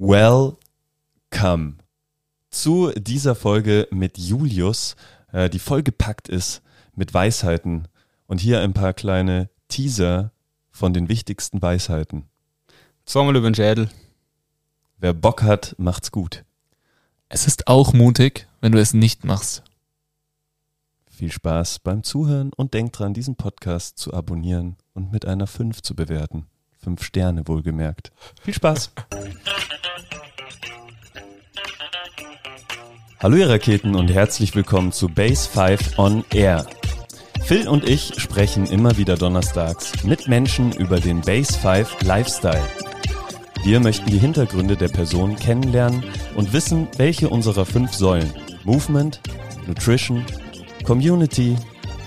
Welcome zu dieser Folge mit Julius, äh, die vollgepackt ist mit Weisheiten und hier ein paar kleine Teaser von den wichtigsten Weisheiten. Zweimal über den Schädel. Wer Bock hat, macht's gut. Es ist auch mutig, wenn du es nicht machst. Viel Spaß beim Zuhören und denkt dran, diesen Podcast zu abonnieren und mit einer 5 zu bewerten. Fünf Sterne wohlgemerkt. Viel Spaß. Hallo ihr Raketen und herzlich willkommen zu Base 5 on Air. Phil und ich sprechen immer wieder donnerstags mit Menschen über den Base 5 Lifestyle. Wir möchten die Hintergründe der Person kennenlernen und wissen, welche unserer fünf Säulen Movement, Nutrition, Community,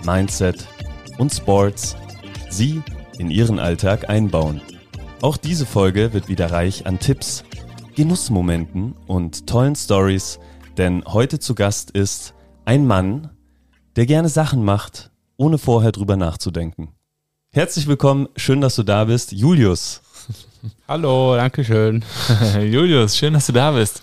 Mindset und Sports sie in ihren Alltag einbauen. Auch diese Folge wird wieder reich an Tipps, Genussmomenten und tollen Stories, denn heute zu Gast ist ein Mann, der gerne Sachen macht, ohne vorher drüber nachzudenken. Herzlich willkommen, schön, dass du da bist, Julius. Hallo, danke schön. Julius, schön, dass du da bist.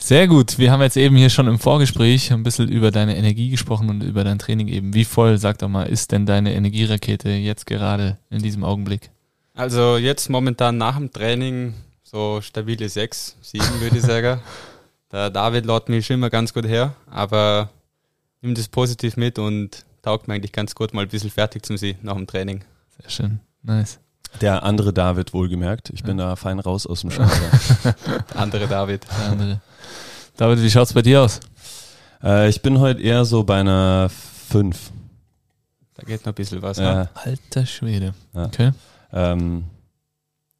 Sehr gut. Wir haben jetzt eben hier schon im Vorgespräch ein bisschen über deine Energie gesprochen und über dein Training eben. Wie voll, sag doch mal, ist denn deine Energierakete jetzt gerade in diesem Augenblick? Also jetzt momentan nach dem Training so stabile 6, 7 würde ich sagen. Der David lädt mich schon immer ganz gut her, aber nimmt das positiv mit und taugt mir eigentlich ganz gut, mal ein bisschen fertig zu sein nach dem Training. Sehr schön. Nice. Der andere David wohlgemerkt. Ich bin da fein raus aus dem Schneider. Der andere David. Der andere. David, wie schaut's bei dir aus? äh, ich bin heute eher so bei einer 5. Da geht noch ein bisschen was. Ja. ne? Alter Schwede. Ja. Okay. Ähm,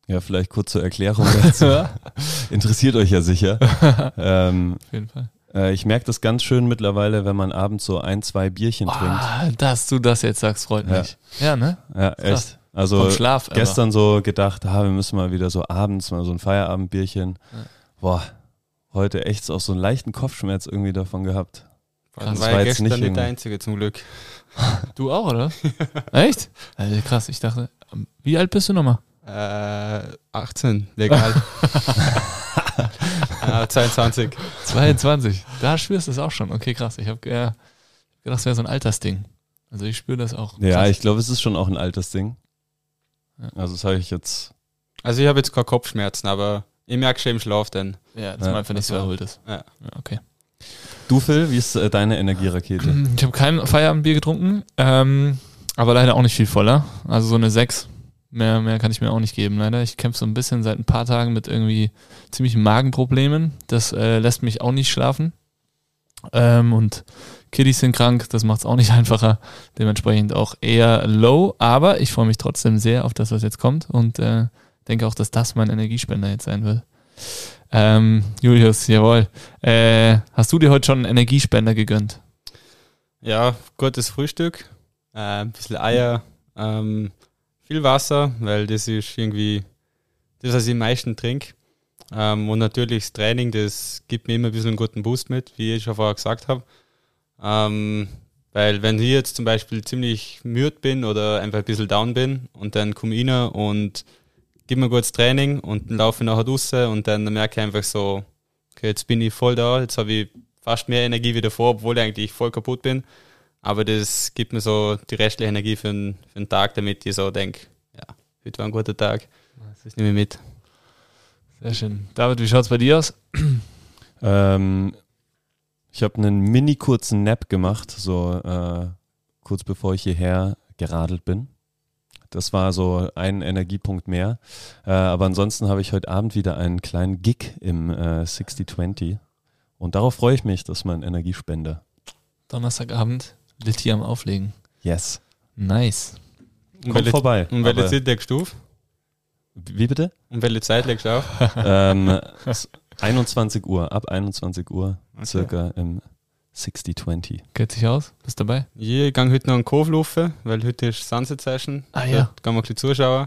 ja, vielleicht kurz zur Erklärung dazu. Interessiert euch ja sicher. ähm, Auf jeden Fall. äh, ich merke das ganz schön mittlerweile, wenn man abends so ein, zwei Bierchen trinkt. Ah, dass du das jetzt sagst, freut Ja. mich. Ja, ne? Ja, echt. Also Vom Schlaf. gestern so gedacht, ah, wir müssen mal wieder so abends mal so ein Feierabendbierchen. Ja. Boah, heute echt auch so einen leichten Kopfschmerz irgendwie davon gehabt. Dann Krass. war war ich jetzt gestern nicht nicht, der Einzige zum Glück. Du auch, oder? Echt? Alter, krass. Ich dachte, wie alt bist du nochmal? Äh, 18, legal. äh, 22. 22. Da spürst du es auch schon. Okay, krass. Ich habe äh, gedacht, es wäre so ein Altersding. Also ich spüre das auch. Ja, Krass. ich glaube, es ist schon auch ein Altersding. Also das habe ich jetzt. Also ich habe jetzt keine Kopfschmerzen, aber ich merke schon im Schlaf dann. ja, dass Ja, man einfach nicht so also- erholt ist. Ja. Ja, okay. Du, Phil, wie ist äh, deine Energierakete? Ich habe kein Feierabendbier getrunken, ähm, aber leider auch nicht viel voller. Also so eine 6. Mehr, mehr kann ich mir auch nicht geben, leider. Ich kämpfe so ein bisschen seit ein paar Tagen mit irgendwie ziemlichen Magenproblemen. Das äh, lässt mich auch nicht schlafen. Ähm, und Kiddies sind krank, das macht es auch nicht einfacher. Dementsprechend auch eher low, aber ich freue mich trotzdem sehr auf das, was jetzt kommt und äh, denke auch, dass das mein Energiespender jetzt sein wird. Ähm, Julius, jawohl. Äh, hast du dir heute schon einen Energiespender gegönnt? Ja, gutes Frühstück, äh, ein bisschen Eier, ähm, viel Wasser, weil das ist irgendwie das, was ich am meisten trinke. Ähm, und natürlich das Training, das gibt mir immer ein bisschen einen guten Boost mit, wie ich schon vorher gesagt habe. Ähm, weil wenn ich jetzt zum Beispiel ziemlich müde bin oder einfach ein bisschen down bin und dann komme ich rein und gebe mir ein gutes Training und dann laufe ich nachher raus und dann merke ich einfach so, okay, jetzt bin ich voll da, jetzt habe ich fast mehr Energie wie davor, obwohl ich eigentlich voll kaputt bin. Aber das gibt mir so die restliche Energie für den, für den Tag, damit ich so denke, ja, heute war ein guter Tag. Das nehme ich mit. Sehr schön. David, wie schaut's bei dir aus? Ähm, ich habe einen mini kurzen Nap gemacht, so äh, kurz bevor ich hierher geradelt bin. Das war so ein Energiepunkt mehr. Äh, aber ansonsten habe ich heute Abend wieder einen kleinen Gig im äh, 6020. Und darauf freue ich mich, das ist mein Energiespender. Donnerstagabend, Litti am Auflegen. Yes. Nice. Und Kommt welche, vorbei. und welche Zeit legst du auf? Wie bitte? Und welche Zeit legst du auf? ähm, s- 21 Uhr, ab 21 Uhr Okay. circa im 6020. Geht sich aus? Bist dabei? Ich gehe heute noch einen Kurve laufen, weil heute ist Sunset Session. Ah, Da ja. kann man ein bisschen zuschauen.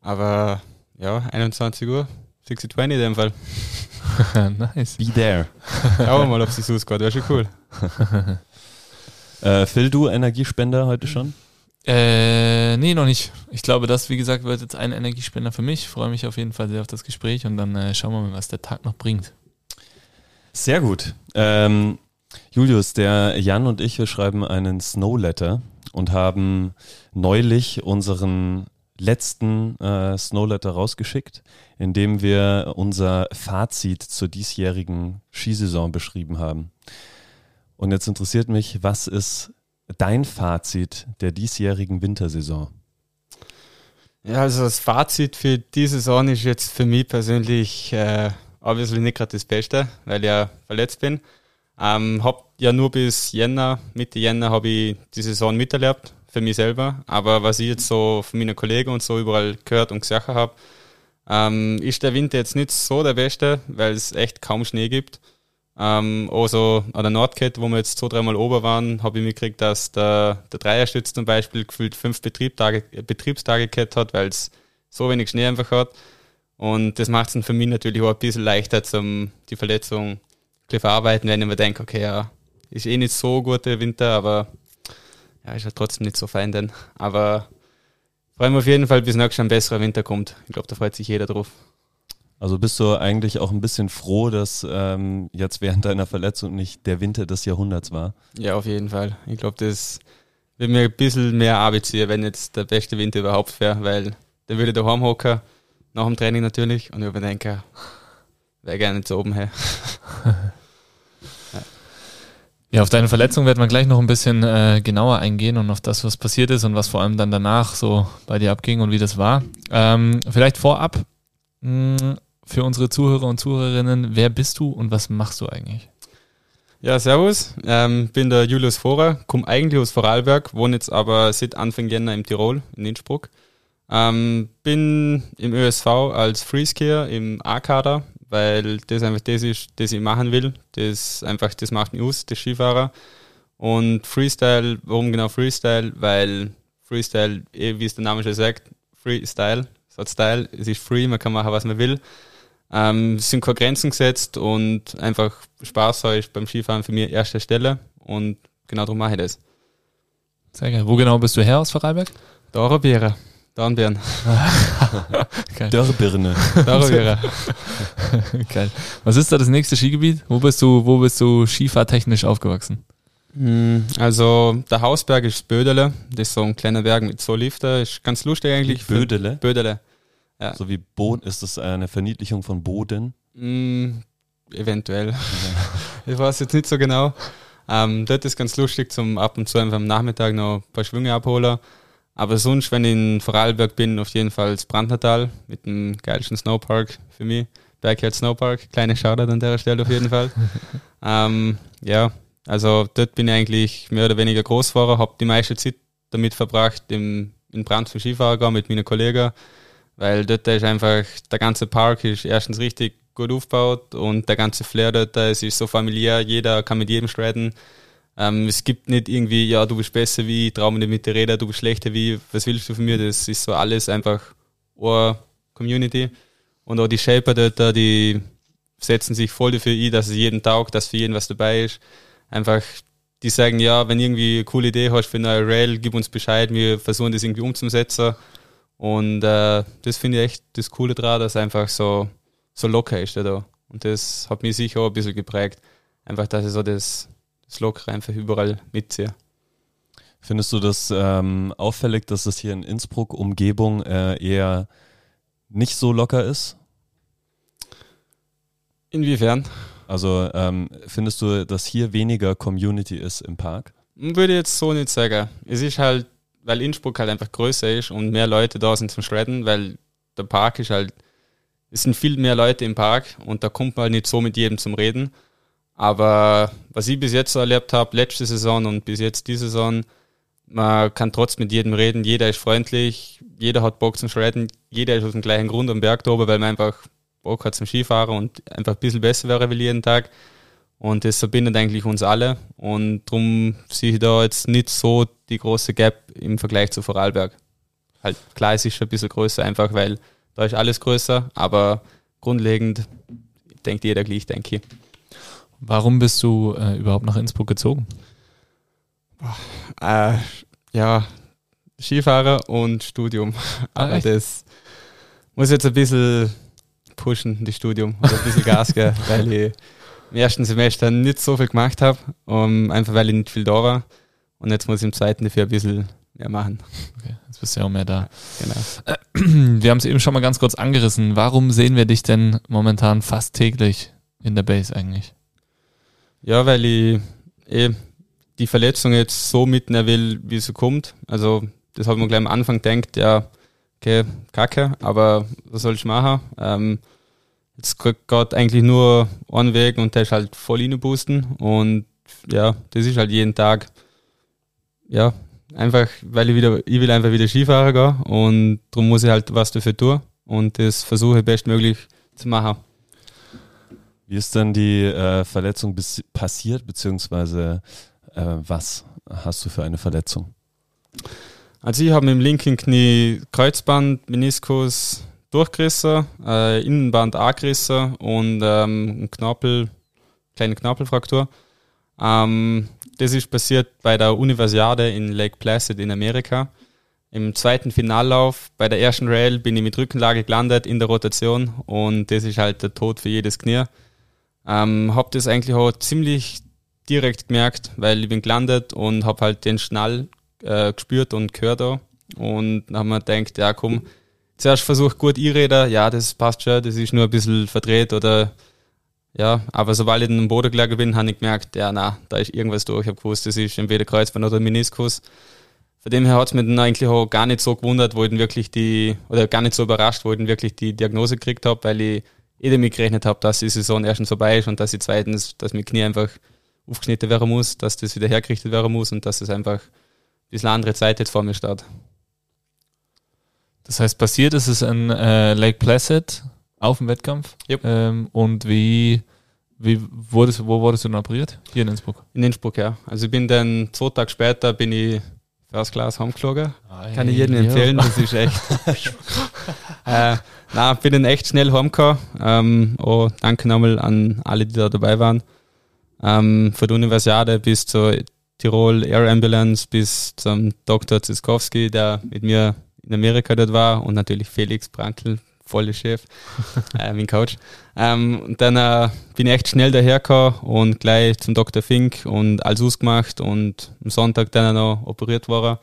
Aber ja, 21 Uhr, 60-20 in dem Fall. nice. Be there. Schauen wir mal, ob es sich ausgeht. Wäre schon cool. Äh, Phil, du Energiespender heute schon? Äh, nee, noch nicht. Ich glaube, das, wie gesagt, wird jetzt ein Energiespender für mich. Ich freue mich auf jeden Fall sehr auf das Gespräch und dann äh, schauen wir mal, was der Tag noch bringt. Sehr gut. Ähm, Julius, der Jan und ich, wir schreiben einen Snow Letter und haben neulich unseren letzten äh, Snowletter rausgeschickt, in dem wir unser Fazit zur diesjährigen Skisaison beschrieben haben. Und jetzt interessiert mich, was ist dein Fazit der diesjährigen Wintersaison? Ja, also das Fazit für diese Saison ist jetzt für mich persönlich äh, obviously nicht gerade das Beste, weil ich ja verletzt bin. Ähm, hab ja nur bis Jänner, Mitte Jänner habe ich die Saison miterlebt, für mich selber. Aber was ich jetzt so von meinen Kollegen und so überall gehört und gesagt habe, ähm, ist der Winter jetzt nicht so der beste, weil es echt kaum Schnee gibt. Ähm, also an der Nordkette, wo wir jetzt zwei, dreimal ober waren, habe ich mitgekriegt, dass der, der Dreierstütz zum Beispiel gefühlt fünf Betriebstage, Betriebstage gehabt hat, weil es so wenig Schnee einfach hat. Und das macht es für mich natürlich auch ein bisschen leichter, zum die Verletzung zu verarbeiten, wenn ich mir denke, okay, ja, ist eh nicht so gut der Winter, aber ja, ist halt trotzdem nicht so fein denn. Aber freuen wir auf jeden Fall, bis nächstes Jahr ein besserer Winter kommt. Ich glaube, da freut sich jeder drauf. Also bist du eigentlich auch ein bisschen froh, dass ähm, jetzt während deiner Verletzung nicht der Winter des Jahrhunderts war? Ja, auf jeden Fall. Ich glaube, das wird mir ein bisschen mehr Arbeit ziehen, wenn jetzt der beste Winter überhaupt wäre, weil dann würde ich daheim hocken, nach dem Training natürlich, und ich überdenke, wäre gerne zu oben her. Ja, auf deine Verletzung werden wir gleich noch ein bisschen äh, genauer eingehen und auf das, was passiert ist und was vor allem dann danach so bei dir abging und wie das war. Ähm, vielleicht vorab mh, für unsere Zuhörer und Zuhörerinnen, wer bist du und was machst du eigentlich? Ja, servus. Ähm, bin der Julius Vorer, komme eigentlich aus Vorarlberg, wohne jetzt aber seit Anfang Jänner im Tirol, in Innsbruck. Ähm, bin im ÖSV als Freeskier im A-Kader weil das einfach das ist, das ich machen will. Das einfach, das macht mich aus, das Skifahrer. Und Freestyle, warum genau Freestyle? Weil Freestyle, eh, wie es der Name schon sagt, Freestyle, es hat Style, es ist free, man kann machen, was man will. Ähm, es sind keine Grenzen gesetzt und einfach Spaß habe ich beim Skifahren für mich erste Stelle und genau darum mache ich das. Sehr geil. Wo genau bist du her aus Vorarlberg? Dorabera. Dornbirn. Dörrbirne. Dörrbirne. Geil. Was ist da das nächste Skigebiet? Wo bist du, wo bist du skifahrtechnisch aufgewachsen? Hm, also der Hausberg ist Bödele, das ist so ein kleiner Berg mit so Lifter, ist ganz lustig eigentlich. Bödele? Bödele. Ja. So wie Boden, ist das eine Verniedlichung von Boden? Mm, eventuell. ich weiß jetzt nicht so genau. Ähm, dort ist ganz lustig zum ab und zu einfach am Nachmittag noch ein paar Schwünge abholen. Aber sonst, wenn ich in Vorarlberg bin, auf jeden Fall das Brandnertal mit dem geilsten Snowpark für mich. Berghead Snowpark, kleine Shoutout an der Stelle auf jeden Fall. ähm, ja, also dort bin ich eigentlich mehr oder weniger Großfahrer, habe die meiste Zeit damit verbracht, im, in Brand für Skifahrer mit meinen Kollegen, weil dort ist einfach, der ganze Park ist erstens richtig gut aufgebaut und der ganze Flair dort, es ist so familiär, jeder kann mit jedem streiten. Ähm, es gibt nicht irgendwie, ja, du bist besser wie, trau mir nicht mit dir reden, du bist schlechter wie, was willst du von mir? Das ist so alles einfach eine Community. Und auch die Shaper dort, die setzen sich voll dafür ein, dass es jeden taugt, dass für jeden was dabei ist. Einfach, die sagen, ja, wenn irgendwie eine coole Idee hast für eine neue Rail, gib uns Bescheid, wir versuchen das irgendwie umzusetzen. Und äh, das finde ich echt das Coole daran, dass es einfach so, so locker ist da. Und das hat mich sicher auch ein bisschen geprägt. Einfach, dass ich so das das Lockere einfach überall mitziehe. Findest du das ähm, auffällig, dass es hier in Innsbruck Umgebung äh, eher nicht so locker ist? Inwiefern? Also ähm, findest du, dass hier weniger Community ist im Park? Würde ich jetzt so nicht sagen. Es ist halt, weil Innsbruck halt einfach größer ist und mehr Leute da sind zum Shredden, weil der Park ist halt, es sind viel mehr Leute im Park und da kommt man halt nicht so mit jedem zum Reden. Aber was ich bis jetzt so erlebt habe, letzte Saison und bis jetzt diese Saison, man kann trotzdem mit jedem reden, jeder ist freundlich, jeder hat Bock zum Shredden, jeder ist aus dem gleichen Grund am Berg da oben, weil man einfach Bock hat zum Skifahren und einfach ein bisschen besser wäre wie jeden Tag. Und das verbindet eigentlich uns alle. Und darum sehe ich da jetzt nicht so die große Gap im Vergleich zu Vorarlberg. Halt klar, es ist schon ein bisschen größer, einfach weil da ist alles größer, aber grundlegend denkt jeder gleich, denke ich. Warum bist du äh, überhaupt nach Innsbruck gezogen? Äh, ja, Skifahrer und Studium. Ah, Aber echt? das muss jetzt ein bisschen pushen, das Studium. Oder ein bisschen Gas geben, weil ich im ersten Semester nicht so viel gemacht habe. Um, einfach weil ich nicht viel da war. Und jetzt muss ich im zweiten dafür ein bisschen mehr machen. Okay, jetzt bist du ja auch mehr da. Genau. Wir haben es eben schon mal ganz kurz angerissen. Warum sehen wir dich denn momentan fast täglich in der Base eigentlich? Ja, weil ich eh die Verletzung jetzt so mitnehmen will, wie sie kommt. Also, das habe ich mir gleich am Anfang gedacht, ja, okay, kacke, aber was soll ich machen? Ähm, jetzt geht eigentlich nur einen Weg und der ist halt voll boosten und ja, das ist halt jeden Tag, ja, einfach, weil ich wieder, ich will einfach wieder Skifahren gehen und darum muss ich halt was dafür tun und das versuche ich bestmöglich zu machen. Wie ist denn die äh, Verletzung passiert, beziehungsweise äh, was hast du für eine Verletzung? Also ich habe mit dem linken Knie Kreuzband, Meniskus durchgerissen, äh, Innenband angerissen und ähm, ein Knorpel, kleine Knorpelfraktur. Ähm, das ist passiert bei der Universiade in Lake Placid in Amerika. Im zweiten Finallauf bei der ersten Rail bin ich mit Rückenlage gelandet in der Rotation und das ist halt der Tod für jedes Knie. Ähm, hab das eigentlich auch ziemlich direkt gemerkt, weil ich bin gelandet und hab halt den Schnall äh, gespürt und gehört auch. Und dann haben wir gedacht, ja komm, zuerst versuch gut E-Räder, ja, das passt schon, das ist nur ein bisschen verdreht oder ja, aber sobald ich am Boden gelegen bin, habe ich gemerkt, ja, na, da ist irgendwas durch. Ich habe gewusst, das ist entweder Kreuzband oder Meniskus. Von dem her hat es mich dann eigentlich auch gar nicht so gewundert, wo ich dann wirklich die, oder gar nicht so überrascht, wo ich dann wirklich die Diagnose gekriegt habe, weil ich eh damit gerechnet habe, dass die Saison erstens vorbei ist und dass ich zweitens, dass mein Knie einfach aufgeschnitten werden muss, dass das wieder hergerichtet werden muss und dass es einfach ein bisschen andere Zeit jetzt vor mir steht. Das heißt, passiert ist es in äh, Lake Placid auf dem Wettkampf. Yep. Ähm, und wie, wie wurdest, wo wurdest du denn operiert? Hier in Innsbruck. In Innsbruck, ja. Also ich bin dann zwei Tage später bin ich First Class heimgeflogen. Kann ich jedem empfehlen, das ist echt. äh, na, bin dann echt schnell heimgekommen. Ähm, oh, danke nochmal an alle, die da dabei waren. Ähm, von der Universiade bis zur Tirol Air Ambulance bis zum Dr. Ziskowski, der mit mir in Amerika dort war und natürlich Felix Brankl, voller Chef, äh, mein Coach. Ähm, und dann äh, bin ich echt schnell dahergekommen und gleich zum Dr. Fink und alles ausgemacht und am Sonntag dann noch operiert worden.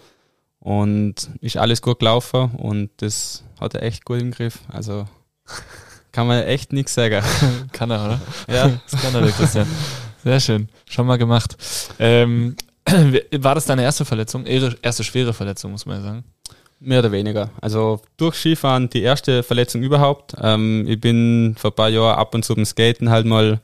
Und ist alles gut gelaufen und das hat er echt gut im Griff. Also kann man echt nichts sagen. Kann er, oder? Ja. Das kann er, der Christian. Sehr schön. Schon mal gemacht. Ähm, war das deine erste Verletzung? Ihre erste schwere Verletzung, muss man ja sagen. Mehr oder weniger. Also durch Skifahren die erste Verletzung überhaupt. Ähm, ich bin vor ein paar Jahren ab und zu beim Skaten halt mal,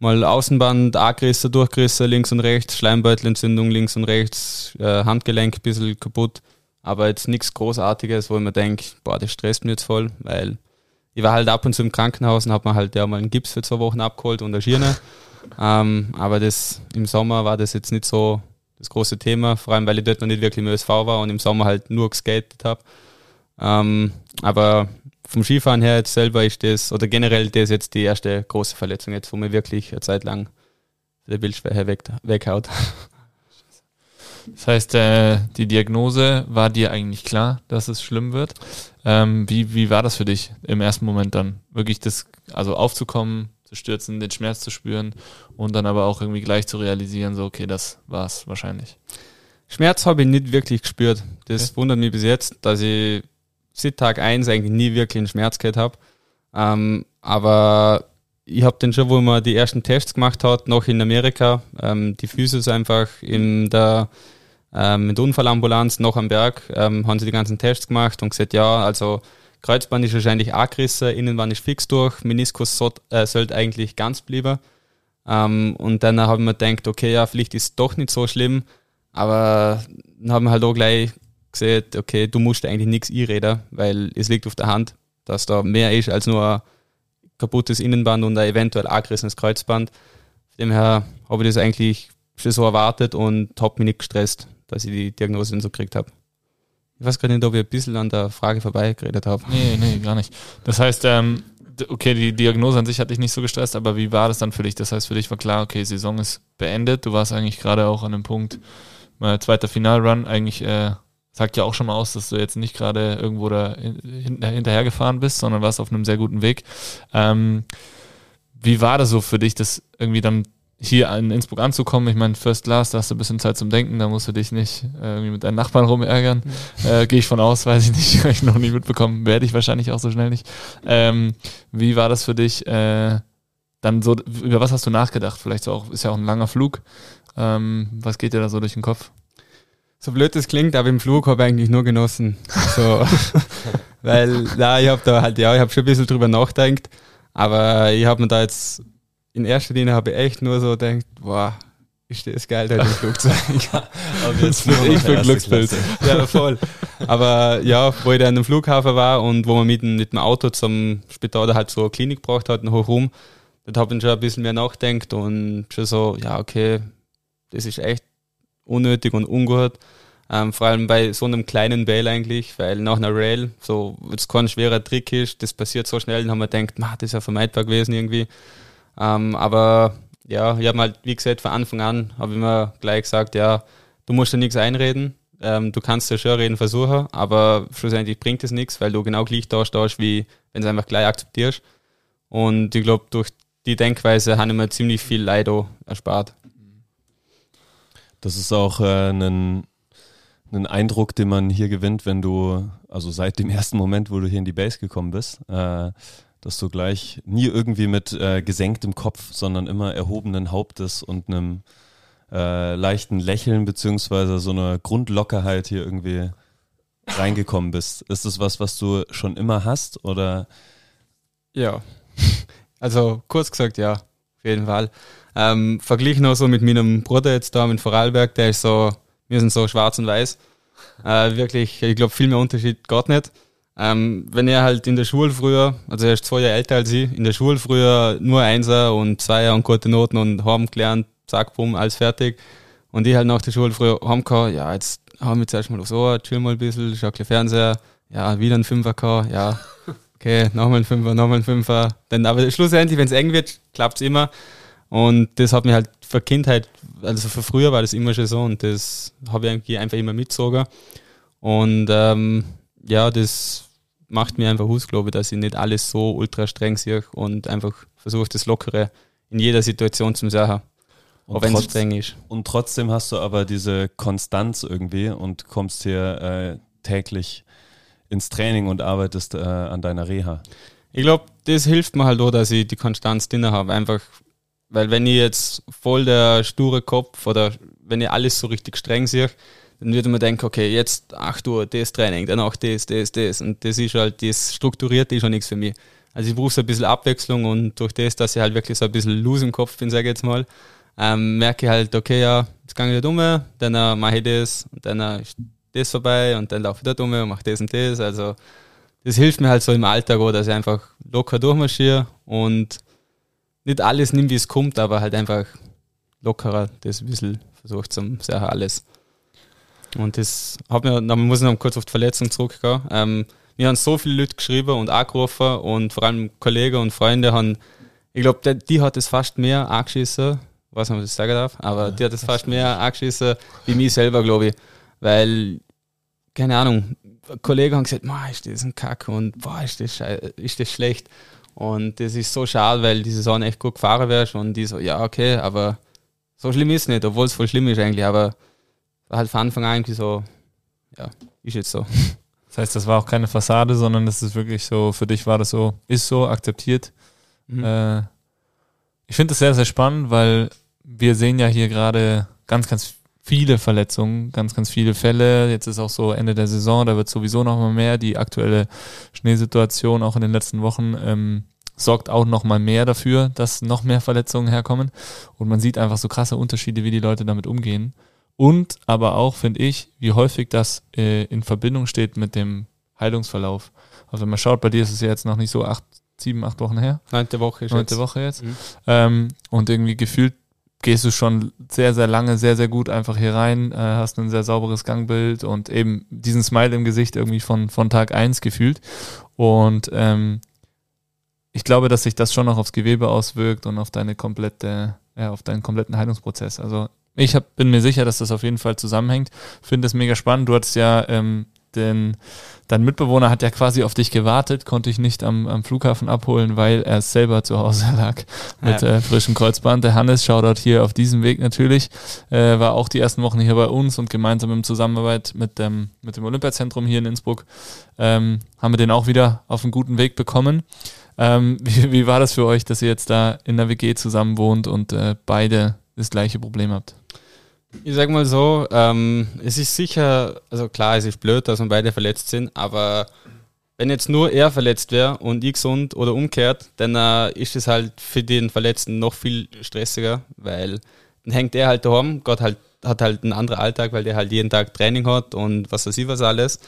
mal Außenband angerissen, durchgerissen, links und rechts, Schleimbeutelentzündung links und rechts, äh, Handgelenk ein bisschen kaputt. Aber jetzt nichts Großartiges, wo ich mir denke, boah, das stresst mich jetzt voll, weil ich war halt ab und zu im Krankenhaus und habe mir halt ja mal einen Gips für zwei Wochen abgeholt und eine Schiene. ähm, aber das im Sommer war das jetzt nicht so das große Thema, vor allem weil ich dort noch nicht wirklich im ÖSV war und im Sommer halt nur geskatet habe. Ähm, aber vom Skifahren her jetzt selber ist das, oder generell das jetzt die erste große Verletzung jetzt, wo mir wirklich eine Zeit lang der Bildschwäche weg, weghaut. Das heißt, äh, die Diagnose war dir eigentlich klar, dass es schlimm wird. Ähm, wie, wie war das für dich im ersten Moment dann? Wirklich das, also aufzukommen, zu stürzen, den Schmerz zu spüren und dann aber auch irgendwie gleich zu realisieren, so, okay, das war's wahrscheinlich. Schmerz habe ich nicht wirklich gespürt. Das Okay. wundert mich bis jetzt, dass ich seit Tag eins eigentlich nie wirklich einen Schmerz gehabt habe. Ähm, aber ich habe dann schon, wo man die ersten Tests gemacht hat, noch in Amerika, ähm, die Physios einfach in der, ähm, der Unfallambulanz noch am Berg, ähm, haben sie die ganzen Tests gemacht und gesagt, ja, also Kreuzband ist wahrscheinlich auch gerissen, Innenband ist fix durch, Meniskus so, äh, sollte eigentlich ganz bleiben. Ähm, und dann habe ich mir gedacht, okay, ja, vielleicht ist es doch nicht so schlimm, aber dann haben wir halt auch gleich gesagt, okay, du musst eigentlich nichts einreden, weil es liegt auf der Hand, dass da mehr ist als nur ein kaputtes Innenband und ein eventuell angerissenes Kreuzband. Von dem her habe ich das eigentlich schon so erwartet und habe mich nicht gestresst, dass ich die Diagnose dann so gekriegt habe. Ich weiß gerade nicht, ob ich ein bisschen an der Frage vorbeigeredet habe. Nee, nee, gar nicht. Das heißt, ähm, okay, die Diagnose an sich hat dich nicht so gestresst, aber wie war das dann für dich? Das heißt, für dich war klar, okay, Saison ist beendet. Du warst eigentlich gerade auch an dem Punkt, mal zweiter Finalrun, eigentlich äh, sagt ja auch schon mal aus, dass du jetzt nicht gerade irgendwo da hinterher gefahren bist, sondern warst auf einem sehr guten Weg. Ähm, wie war das so für dich, das irgendwie dann hier in Innsbruck anzukommen? Ich meine, First Class, da hast du ein bisschen Zeit zum Denken, da musst du dich nicht äh, irgendwie mit deinen Nachbarn rumärgern. Mhm. Äh, Gehe ich von aus, weiß ich nicht, habe ich noch nie mitbekommen, werde ich wahrscheinlich auch so schnell nicht. Ähm, wie war das für dich? Äh, dann so, über was hast du nachgedacht? Vielleicht so auch, ist ja auch ein langer Flug. Ähm, was geht dir da so durch den Kopf? So blöd das klingt, aber im Flug habe ich eigentlich nur genossen. So, weil, na, ich habe da halt, ja, ich habe schon ein bisschen drüber nachgedacht, aber ich habe mir da jetzt, in erster Linie habe ich echt nur so gedacht, boah, ist das geil, da im Flugzeug. aber jetzt ich bin Glücksbild. Ja, voll. Aber ja, wo ich da an dem Flughafen war und wo man mit, mit dem Auto zum Spital halt so eine Klinik braucht hat, hoch rum, da habe ich schon ein bisschen mehr nachgedacht und schon so, ja, okay, das ist echt unnötig und ungut. Ähm, vor allem bei so einem kleinen Bail eigentlich, weil nach einer Rail, so jetzt kein schwerer Trick ist, das passiert so schnell, dann haben wir gedacht, das ist ja vermeidbar gewesen irgendwie. Ähm, aber ja, ich habe halt, wie gesagt, von Anfang an habe ich mir gleich gesagt, ja, du musst dir nichts einreden, ähm, du kannst ja schon reden versuchen, aber schlussendlich bringt es nichts, weil du genau gleich da stehst, wie wenn du einfach gleich akzeptierst. Und ich glaube, durch die Denkweise haben wir ziemlich viel Leid erspart. Das ist auch äh, ein, ein Eindruck, den man hier gewinnt, wenn du, also seit dem ersten Moment, wo du hier in die Base gekommen bist, äh, dass du gleich nie irgendwie mit äh, gesenktem Kopf, sondern immer erhobenen Hauptes und einem äh, leichten Lächeln beziehungsweise so einer Grundlockerheit hier irgendwie reingekommen bist. Ist das was, was du schon immer hast oder? Ja, also kurz gesagt, ja, auf jeden Fall. Ähm, verglichen auch so mit meinem Bruder jetzt da, mit Vorarlberg, der ist so, wir sind so schwarz und weiß. Äh, wirklich, ich glaube, viel mehr Unterschied geht nicht. Ähm, wenn er halt in der Schule früher, also er ist zwei Jahre älter als ich, in der Schule früher nur Einser und Zweier und gute Noten und haben gelernt, zack, bumm, alles fertig. Und ich halt nach der Schule früher haben gehabt, ja, jetzt haben wir zuerst mal aufs Ohr, chill mal ein bisschen, schau ein Fernseher, ja, wieder ein Fünfer gehabt, ja, okay, nochmal ein Fünfer, nochmal ein Fünfer. Dann, aber schlussendlich, wenn es eng wird, klappt es immer. Und das hat mir halt für Kindheit, also für früher war das immer schon so und das habe ich einfach immer mitgezogen. Und ähm, ja, das macht mir einfach aus, glaube ich, dass ich nicht alles so ultra streng sehe und einfach versuche, das Lockere in jeder Situation zu sehen. Auch wenn es streng ist. Und trotzdem hast du aber diese Konstanz irgendwie und kommst hier äh, täglich ins Training und arbeitest äh, an deiner Reha. Ich glaube, das hilft mir halt auch, dass ich die Konstanz drin habe. Einfach weil wenn ich jetzt voll der sture Kopf oder wenn ich alles so richtig streng sehe, dann würde man denken, okay, jetzt 8 Uhr das Training, dann auch das, das, das. Und das ist halt, das Strukturierte ist schon nichts für mich. Also ich brauche so ein bisschen Abwechslung und durch das, dass ich halt wirklich so ein bisschen loose im Kopf bin, sage ich jetzt mal, ähm, merke ich halt, okay, ja, jetzt gehe ich da um, dann äh, mache ich das und dann äh, ist das vorbei und dann laufe ich da um und mache das und das. Also das hilft mir halt so im Alltag auch, dass ich einfach locker durchmarschiere und nicht alles nimmt, wie es kommt, aber halt einfach lockerer, das ein bisschen versucht zum sehr alles. Und das hat mir, man muss noch kurz auf die Verletzung zurückgehen. Ähm, mir haben so viele Leute geschrieben und angerufen und vor allem Kollegen und Freunde haben, ich glaube, die hat es fast mehr angeschissen, weiß nicht, ob ich das sagen darf, aber ja, die hat es fast mehr angeschissen wie mich selber, glaube ich. Weil, keine Ahnung, Kollegen haben gesagt, ist das ein Kack und boah, ist das, ist das schlecht. Und das ist so schade, weil die Saison echt gut gefahren wärst und die so, ja, okay, aber so schlimm ist es nicht, obwohl es voll schlimm ist eigentlich, aber halt von Anfang an irgendwie so, ja, ist jetzt so. Das heißt, das war auch keine Fassade, sondern das ist wirklich so, für dich war das so, ist so, akzeptiert. Mhm. Äh, ich finde das sehr, sehr spannend, weil wir sehen ja hier gerade ganz, ganz viele Verletzungen, ganz, ganz viele Fälle. Jetzt ist auch so Ende der Saison, da wird sowieso noch mal mehr. Die aktuelle Schneesituation auch in den letzten Wochen ähm, sorgt auch noch mal mehr dafür, dass noch mehr Verletzungen herkommen. Und man sieht einfach so krasse Unterschiede, wie die Leute damit umgehen. Und aber auch, finde ich, wie häufig das äh, in Verbindung steht mit dem Heilungsverlauf. Also wenn man schaut, bei dir ist es ja jetzt noch nicht so acht, sieben, acht Wochen her. Neunte Woche. Neunte jetzt. Woche jetzt. Mhm. Ähm, und irgendwie gefühlt gehst du schon sehr, sehr lange, sehr, sehr gut einfach hier rein, äh, hast ein sehr sauberes Gangbild und eben diesen Smile im Gesicht irgendwie von, von Tag eins gefühlt. Und ähm, ich glaube, dass sich das schon noch aufs Gewebe auswirkt und auf deine komplette, ja, auf deinen kompletten Heilungsprozess. Also ich hab, bin mir sicher, dass das auf jeden Fall zusammenhängt. Finde es mega spannend. Du hattest ja ähm, den, dein Mitbewohner hat ja quasi auf dich gewartet, konnte ich nicht am, am Flughafen abholen, weil er selber zu Hause lag mit ja. äh, frischem Kreuzband. Der Hannes, Shoutout hier auf diesem Weg natürlich, äh, war auch die ersten Wochen hier bei uns und gemeinsam in Zusammenarbeit mit dem, mit dem Olympiazentrum hier in Innsbruck ähm, haben wir den auch wieder auf einen guten Weg bekommen. Ähm, wie, wie war das für euch, dass ihr jetzt da in der WG zusammen wohnt und äh, beide das gleiche Problem habt? Ich sag mal so, ähm, es ist sicher, also klar, es ist blöd, dass wir beide verletzt sind, aber wenn jetzt nur er verletzt wäre und ich gesund oder umkehrt, dann äh, ist es halt für den Verletzten noch viel stressiger, weil dann hängt er halt daheim, Gott halt, hat halt einen anderen Alltag, weil der halt jeden Tag Training hat und was weiß ich was alles.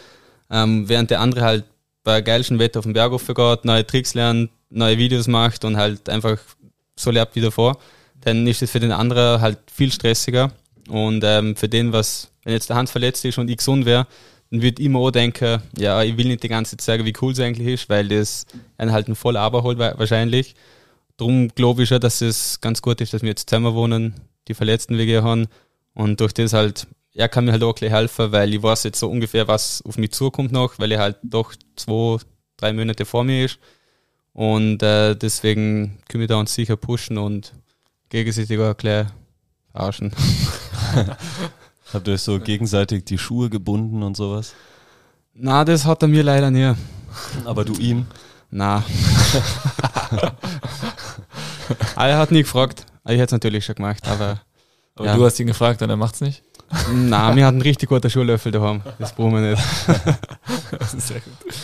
Ähm, während der andere halt bei geilsten Wetter auf den Berg geht, neue Tricks lernt, neue Videos macht und halt einfach so lernt wie davor, dann ist es für den anderen halt viel stressiger. Und ähm, für den, was, wenn jetzt der Hans verletzt ist und ich gesund wäre, dann würde ich immer auch denken, ja, ich will nicht die ganze Zeit sagen, wie cool es eigentlich ist, weil das einen halt ein voller Aber holt wahrscheinlich. Darum glaube ich schon, dass es ganz gut ist, dass wir jetzt zusammen wohnen, die verletzten Wege haben und durch das halt, er kann mir halt auch gleich helfen, weil ich weiß jetzt so ungefähr, was auf mich zukommt noch, weil er halt doch zwei, drei Monate vor mir ist und äh, deswegen können wir da uns sicher pushen und gegenseitig auch gleich arschen. Habt ihr euch so gegenseitig die Schuhe gebunden und sowas? Na, das hat er mir leider nie. Aber du ihm? Na. er hat nie gefragt. Ich hätte es natürlich schon gemacht, aber. Aber ja. du hast ihn gefragt und er macht's nicht? Na, wir hatten einen richtig guten Schuhlöffel daheim. Das brauchen wir nicht. das ist sehr gut.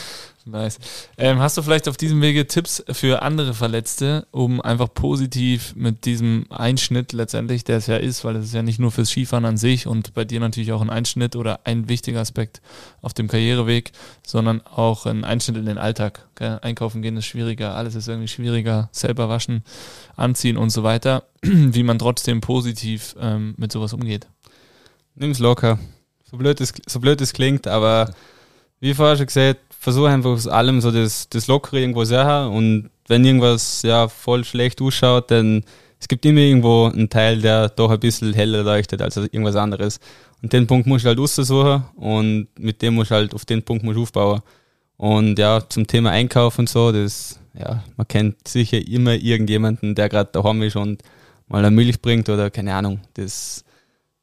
Nice. Ähm, hast du vielleicht auf diesem Wege Tipps für andere Verletzte, um einfach positiv mit diesem Einschnitt letztendlich, der es ja ist, weil es ist ja nicht nur fürs Skifahren an sich und bei dir natürlich auch ein Einschnitt oder ein wichtiger Aspekt auf dem Karriereweg, sondern auch ein Einschnitt in den Alltag. Gell? Einkaufen gehen ist schwieriger, alles ist irgendwie schwieriger, selber waschen, anziehen und so weiter, wie man trotzdem positiv ähm, mit sowas umgeht. Nimm's locker. So blöd es, so blöd es klingt, aber wie vorher schon gesagt, versuche einfach aus allem so das, das Lockere irgendwo sehr und wenn irgendwas ja voll schlecht ausschaut, dann es gibt immer irgendwo einen Teil, der doch ein bisschen heller leuchtet als irgendwas anderes. Und den Punkt muss ich halt aussuchen und mit dem muss ich halt auf den Punkt muss ich aufbauen. Und ja, zum Thema Einkauf und so, das, ja, man kennt sicher immer irgendjemanden, der gerade daheim ist und mal eine Milch bringt oder keine Ahnung. Das,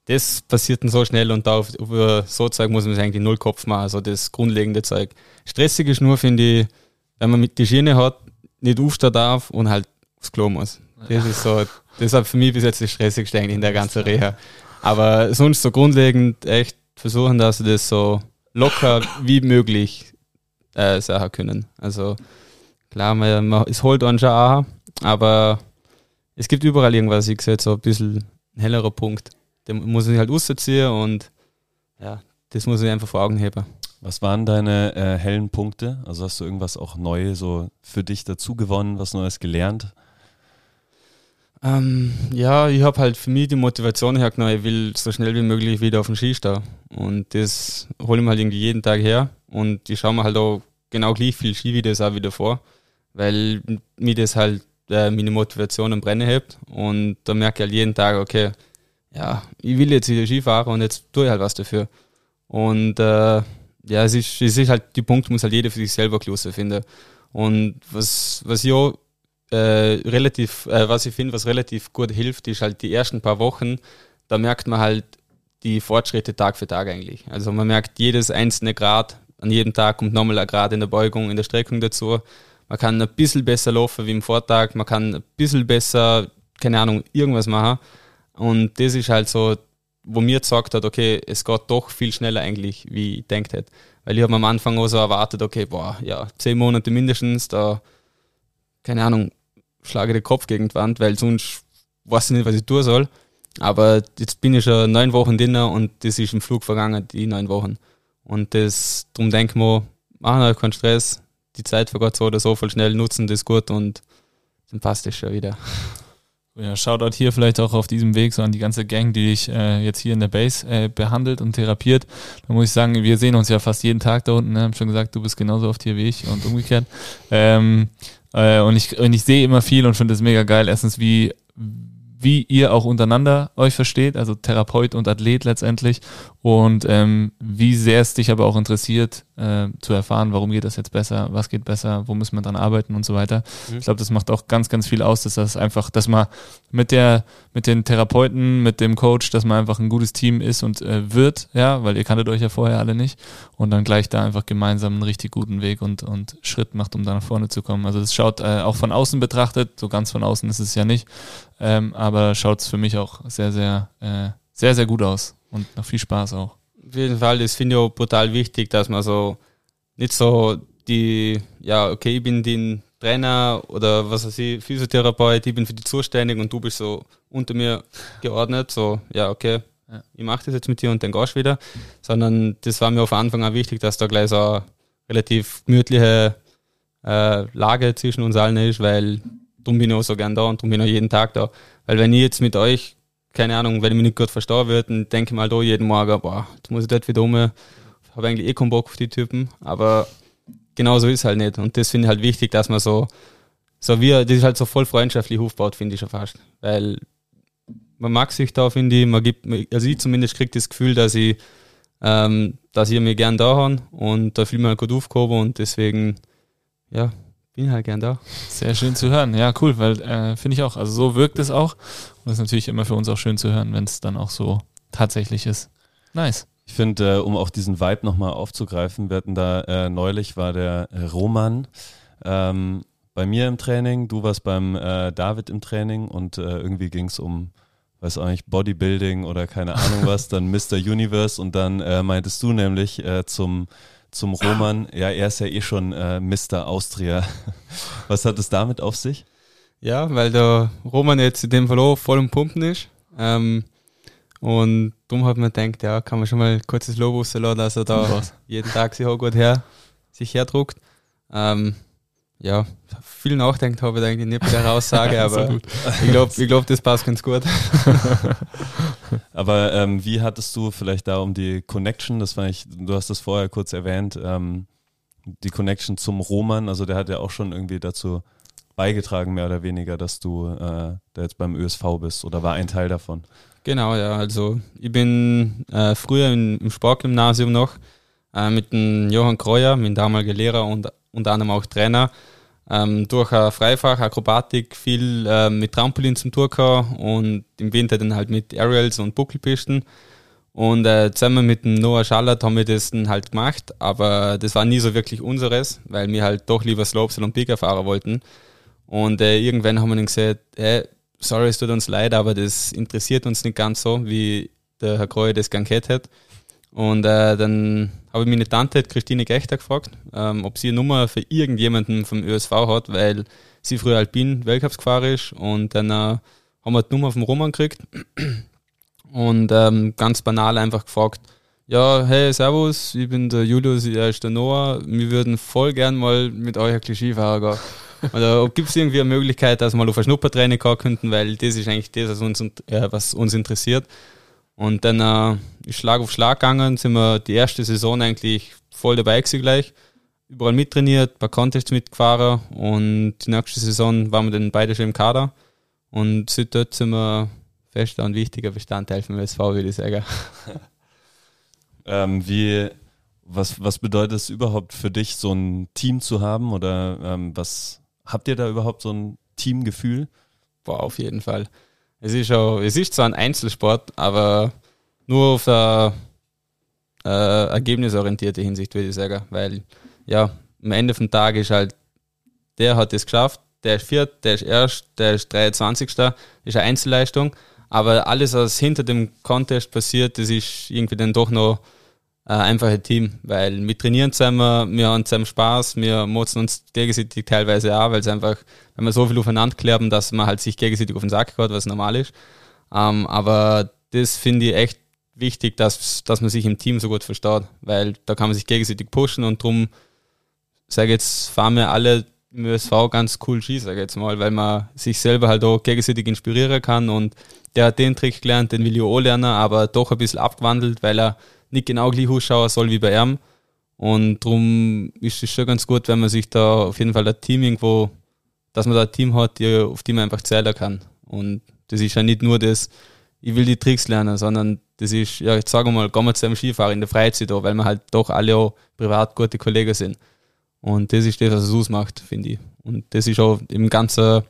das passiert dann so schnell und da auf, über so Zeug muss man sich eigentlich null Kopf machen, also das grundlegende Zeug. Stressig ist nur, finde ich, wenn man mit die Schiene hat, nicht aufstehen darf und halt aufs Klo muss. Das ist so, deshalb für mich bis jetzt das Stressigste eigentlich in der ganzen Reha. Aber sonst so grundlegend echt versuchen, dass sie das so locker wie möglich äh, sagen können. Also klar, man, man, es holt einen schon auch, aber es gibt überall irgendwas, ich sehe so ein bisschen ein hellerer Punkt den muss ich halt rausziehen und ja, das muss ich einfach vor Augen heben. Was waren deine äh, hellen Punkte? Also hast du irgendwas auch neu so für dich dazu gewonnen, was Neues gelernt? Ähm, ja, ich habe halt für mich die Motivation hergenommen, ich will so schnell wie möglich wieder auf den Ski stehen. Und das hole ich mir halt irgendwie jeden Tag her. Und ich schaue mir halt auch genau gleich viel Skivideos auch wieder vor, weil mir das halt äh, meine Motivation am Brennen hebt. Und da merke ich halt jeden Tag, okay, ja, ich will jetzt wieder Skifahren und jetzt tue ich halt was dafür. Und äh, ja, es ist, es ist halt, die Punkte muss halt jeder für sich selber klasse finden. Und was, was ich auch äh, relativ, äh, was ich finde, was relativ gut hilft, ist halt die ersten paar Wochen, da merkt man halt die Fortschritte Tag für Tag eigentlich. Also man merkt jedes einzelne Grad, an jedem Tag kommt nochmal ein Grad in der Beugung, in der Streckung dazu. Man kann ein bisschen besser laufen wie im Vortag, man kann ein bisschen besser, keine Ahnung, irgendwas machen. Und das ist halt so, wo mir gesagt hat, okay, es geht doch viel schneller eigentlich, wie ich denkt hätte. Weil ich habe am Anfang auch so erwartet, okay, boah, ja, zehn Monate mindestens, da, keine Ahnung, schlage den Kopf gegen die Wand, weil sonst weiß ich nicht, was ich tun soll. Aber jetzt bin ich schon neun Wochen drin und das ist im Flug vergangen, die neun Wochen. Und das, darum denke ich machen wir keinen Stress, die Zeit vergeht so oder so voll schnell, nutzen das gut und dann passt das schon wieder. Ja, Shoutout hier vielleicht auch auf diesem Weg so an die ganze Gang, die dich äh, jetzt hier in der Base äh, behandelt und therapiert. Da muss ich sagen, wir sehen uns ja fast jeden Tag da unten. Ne? Haben schon gesagt, du bist genauso oft hier wie ich und umgekehrt. Ähm, äh, und ich, und ich sehe immer viel und finde es mega geil. Erstens, wie wie ihr auch untereinander euch versteht, also Therapeut und Athlet letztendlich und ähm, wie sehr es dich aber auch interessiert, äh, zu erfahren, warum geht das jetzt besser, was geht besser, wo müssen wir dran arbeiten und so weiter. Mhm. Ich glaube, das macht auch ganz, ganz viel aus, dass das einfach, dass man mit der, mit den Therapeuten, mit dem Coach, dass man einfach ein gutes Team ist und äh, wird, ja, weil ihr kanntet euch ja vorher alle nicht und dann gleich da einfach gemeinsam einen richtig guten Weg und, und Schritt macht, um da nach vorne zu kommen. Also das schaut äh, auch von außen betrachtet, so ganz von außen ist es ja nicht, ähm, aber schaut es für mich auch sehr, sehr, äh, sehr, sehr gut aus und noch viel Spaß auch. Auf jeden Fall, das finde ich auch brutal wichtig, dass man so nicht so die, ja, okay, ich bin den Trainer oder was weiß ich, Physiotherapeut, ich bin für die zuständig und du bist so unter mir geordnet, so, ja, okay, ja. ich mache das jetzt mit dir und dann gehst du wieder, sondern das war mir auf Anfang auch wichtig, dass da gleich so eine relativ gemütliche äh, Lage zwischen uns allen ist, weil darum bin ich auch so gern da und darum bin ich auch jeden Tag da. Weil wenn ich jetzt mit euch, keine Ahnung, wenn ich mich nicht gut verstehen würde, dann denke ich mal da jeden Morgen, boah, jetzt muss ich dort wieder um, habe eigentlich eh keinen Bock auf die Typen, aber genau so ist halt nicht. Und das finde ich halt wichtig, dass man so, so wie, das ist halt so voll freundschaftlich aufgebaut, finde ich schon fast. Weil man mag sich da, finde ich, man gibt, also ich zumindest kriege das Gefühl, dass ich, ähm, dass ihr mir gern da habt und da fühle ich halt gut aufgehoben und deswegen, ja, bin halt gern da. Sehr schön zu hören. Ja, cool, weil äh, finde ich auch. Also so wirkt es auch. Und das ist natürlich immer für uns auch schön zu hören, wenn es dann auch so tatsächlich ist. Nice. Ich finde, äh, um auch diesen Vibe nochmal aufzugreifen, wir hatten da äh, neulich war der Roman ähm, bei mir im Training, du warst beim äh, David im Training und äh, irgendwie ging es um, weiß auch nicht, Bodybuilding oder keine Ahnung was, dann Mr. Universe und dann äh, meintest du nämlich äh, zum zum Roman. Ja, er ist ja eh schon äh, Mr. Austria. Was hat es damit auf sich? Ja, weil der Roman jetzt in dem Fall auch voll im Pumpen ist. Ähm, und darum hat man gedacht, ja, kann man schon mal kurzes Lob rauslassen, dass er da jeden Tag sich auch gut her, sich herdruckt. Ähm, ja, viel nachdenkt habe ich eigentlich nicht bei der Aussage, aber ich glaube, ich glaub, das passt ganz gut. aber ähm, wie hattest du vielleicht da um die Connection, das war ich, du hast das vorher kurz erwähnt, ähm, die Connection zum Roman, also der hat ja auch schon irgendwie dazu beigetragen, mehr oder weniger, dass du äh, da jetzt beim ÖSV bist oder war ein Teil davon? Genau, ja, also ich bin äh, früher im, im Sportgymnasium noch äh, mit dem Johann Kreuer, mein damaliger Lehrer und unter anderem auch Trainer, ähm, durch eine Freifach, Akrobatik, viel äh, mit Trampolin zum gehabt und im Winter dann halt mit Aerials und Buckelpisten. Und äh, zusammen mit dem Noah Schallert haben wir das dann halt gemacht, aber das war nie so wirklich unseres, weil wir halt doch lieber Slopestyle und Bigger fahren wollten. Und äh, irgendwann haben wir dann gesagt, hey, sorry, es tut uns leid, aber das interessiert uns nicht ganz so, wie der Herr Kreuer das gern gehabt hat. Und äh, dann ich meine Tante, Christine Gechter, gefragt, ähm, ob sie eine Nummer für irgendjemanden vom ÖSV hat, weil sie früher Alpin Weltcups gefahren ist. Und dann äh, haben wir die Nummer vom Roman gekriegt und ähm, ganz banal einfach gefragt, ja, hey, servus, ich bin der Julius, er ist der Noah, wir würden voll gern mal mit euch ein Klischee fahren gehen. Oder gibt es irgendwie eine Möglichkeit, dass wir mal auf ein Schnuppertraining gehen könnten, weil das ist eigentlich das, was uns, äh, was uns interessiert. Und dann äh, ist Schlag auf Schlag gegangen, sind wir die erste Saison eigentlich voll dabei gewesen gleich. Überall mittrainiert, ein paar Contests mitgefahren und die nächste Saison waren wir dann beide schon im Kader. Und seitdem sind wir fester und wichtiger Bestandteil vom SV, würde ich sagen. ähm, wie, was, was bedeutet es überhaupt für dich, so ein Team zu haben? Oder ähm, was habt ihr da überhaupt so ein Teamgefühl? Boah, auf jeden Fall. Es ist, auch, es ist zwar ein Einzelsport, aber nur auf der äh, ergebnisorientierte Hinsicht, würde ich sagen. Weil, ja, am Ende vom Tag ist halt, der hat es geschafft, der ist viert, der ist erst, der ist 23. ist eine Einzelleistung. Aber alles, was hinter dem Contest passiert, das ist irgendwie dann doch noch äh, ein Team, weil wir trainieren zusammen, wir haben zusammen Spaß, wir motzen uns gegenseitig teilweise auch, weil es einfach, wenn wir so viel aufeinander klärben, dass man halt sich gegenseitig auf den Sack geht, was normal ist. Ähm, aber das finde ich echt wichtig, dass, dass man sich im Team so gut versteht, weil da kann man sich gegenseitig pushen und drum, sage jetzt, fahren wir alle im ÖSV ganz cool Ski, sage jetzt mal, weil man sich selber halt auch gegenseitig inspirieren kann und der hat den Trick gelernt, den will ich auch lernen, aber doch ein bisschen abgewandelt, weil er nicht genau gleich ausschauen soll wie bei ihm. Und darum ist es schon ganz gut, wenn man sich da auf jeden Fall ein Team irgendwo, dass man da ein Team hat, die, auf die man einfach zählen kann. Und Das ist ja nicht nur das, ich will die Tricks lernen, sondern das ist, ja, jetzt sagen mal, gehen wir zusammen Skifahren in der Freizeit da, weil wir halt doch alle auch privat gute Kollegen sind. Und das ist das, was es ausmacht, finde ich. Und das ist auch im ganzen,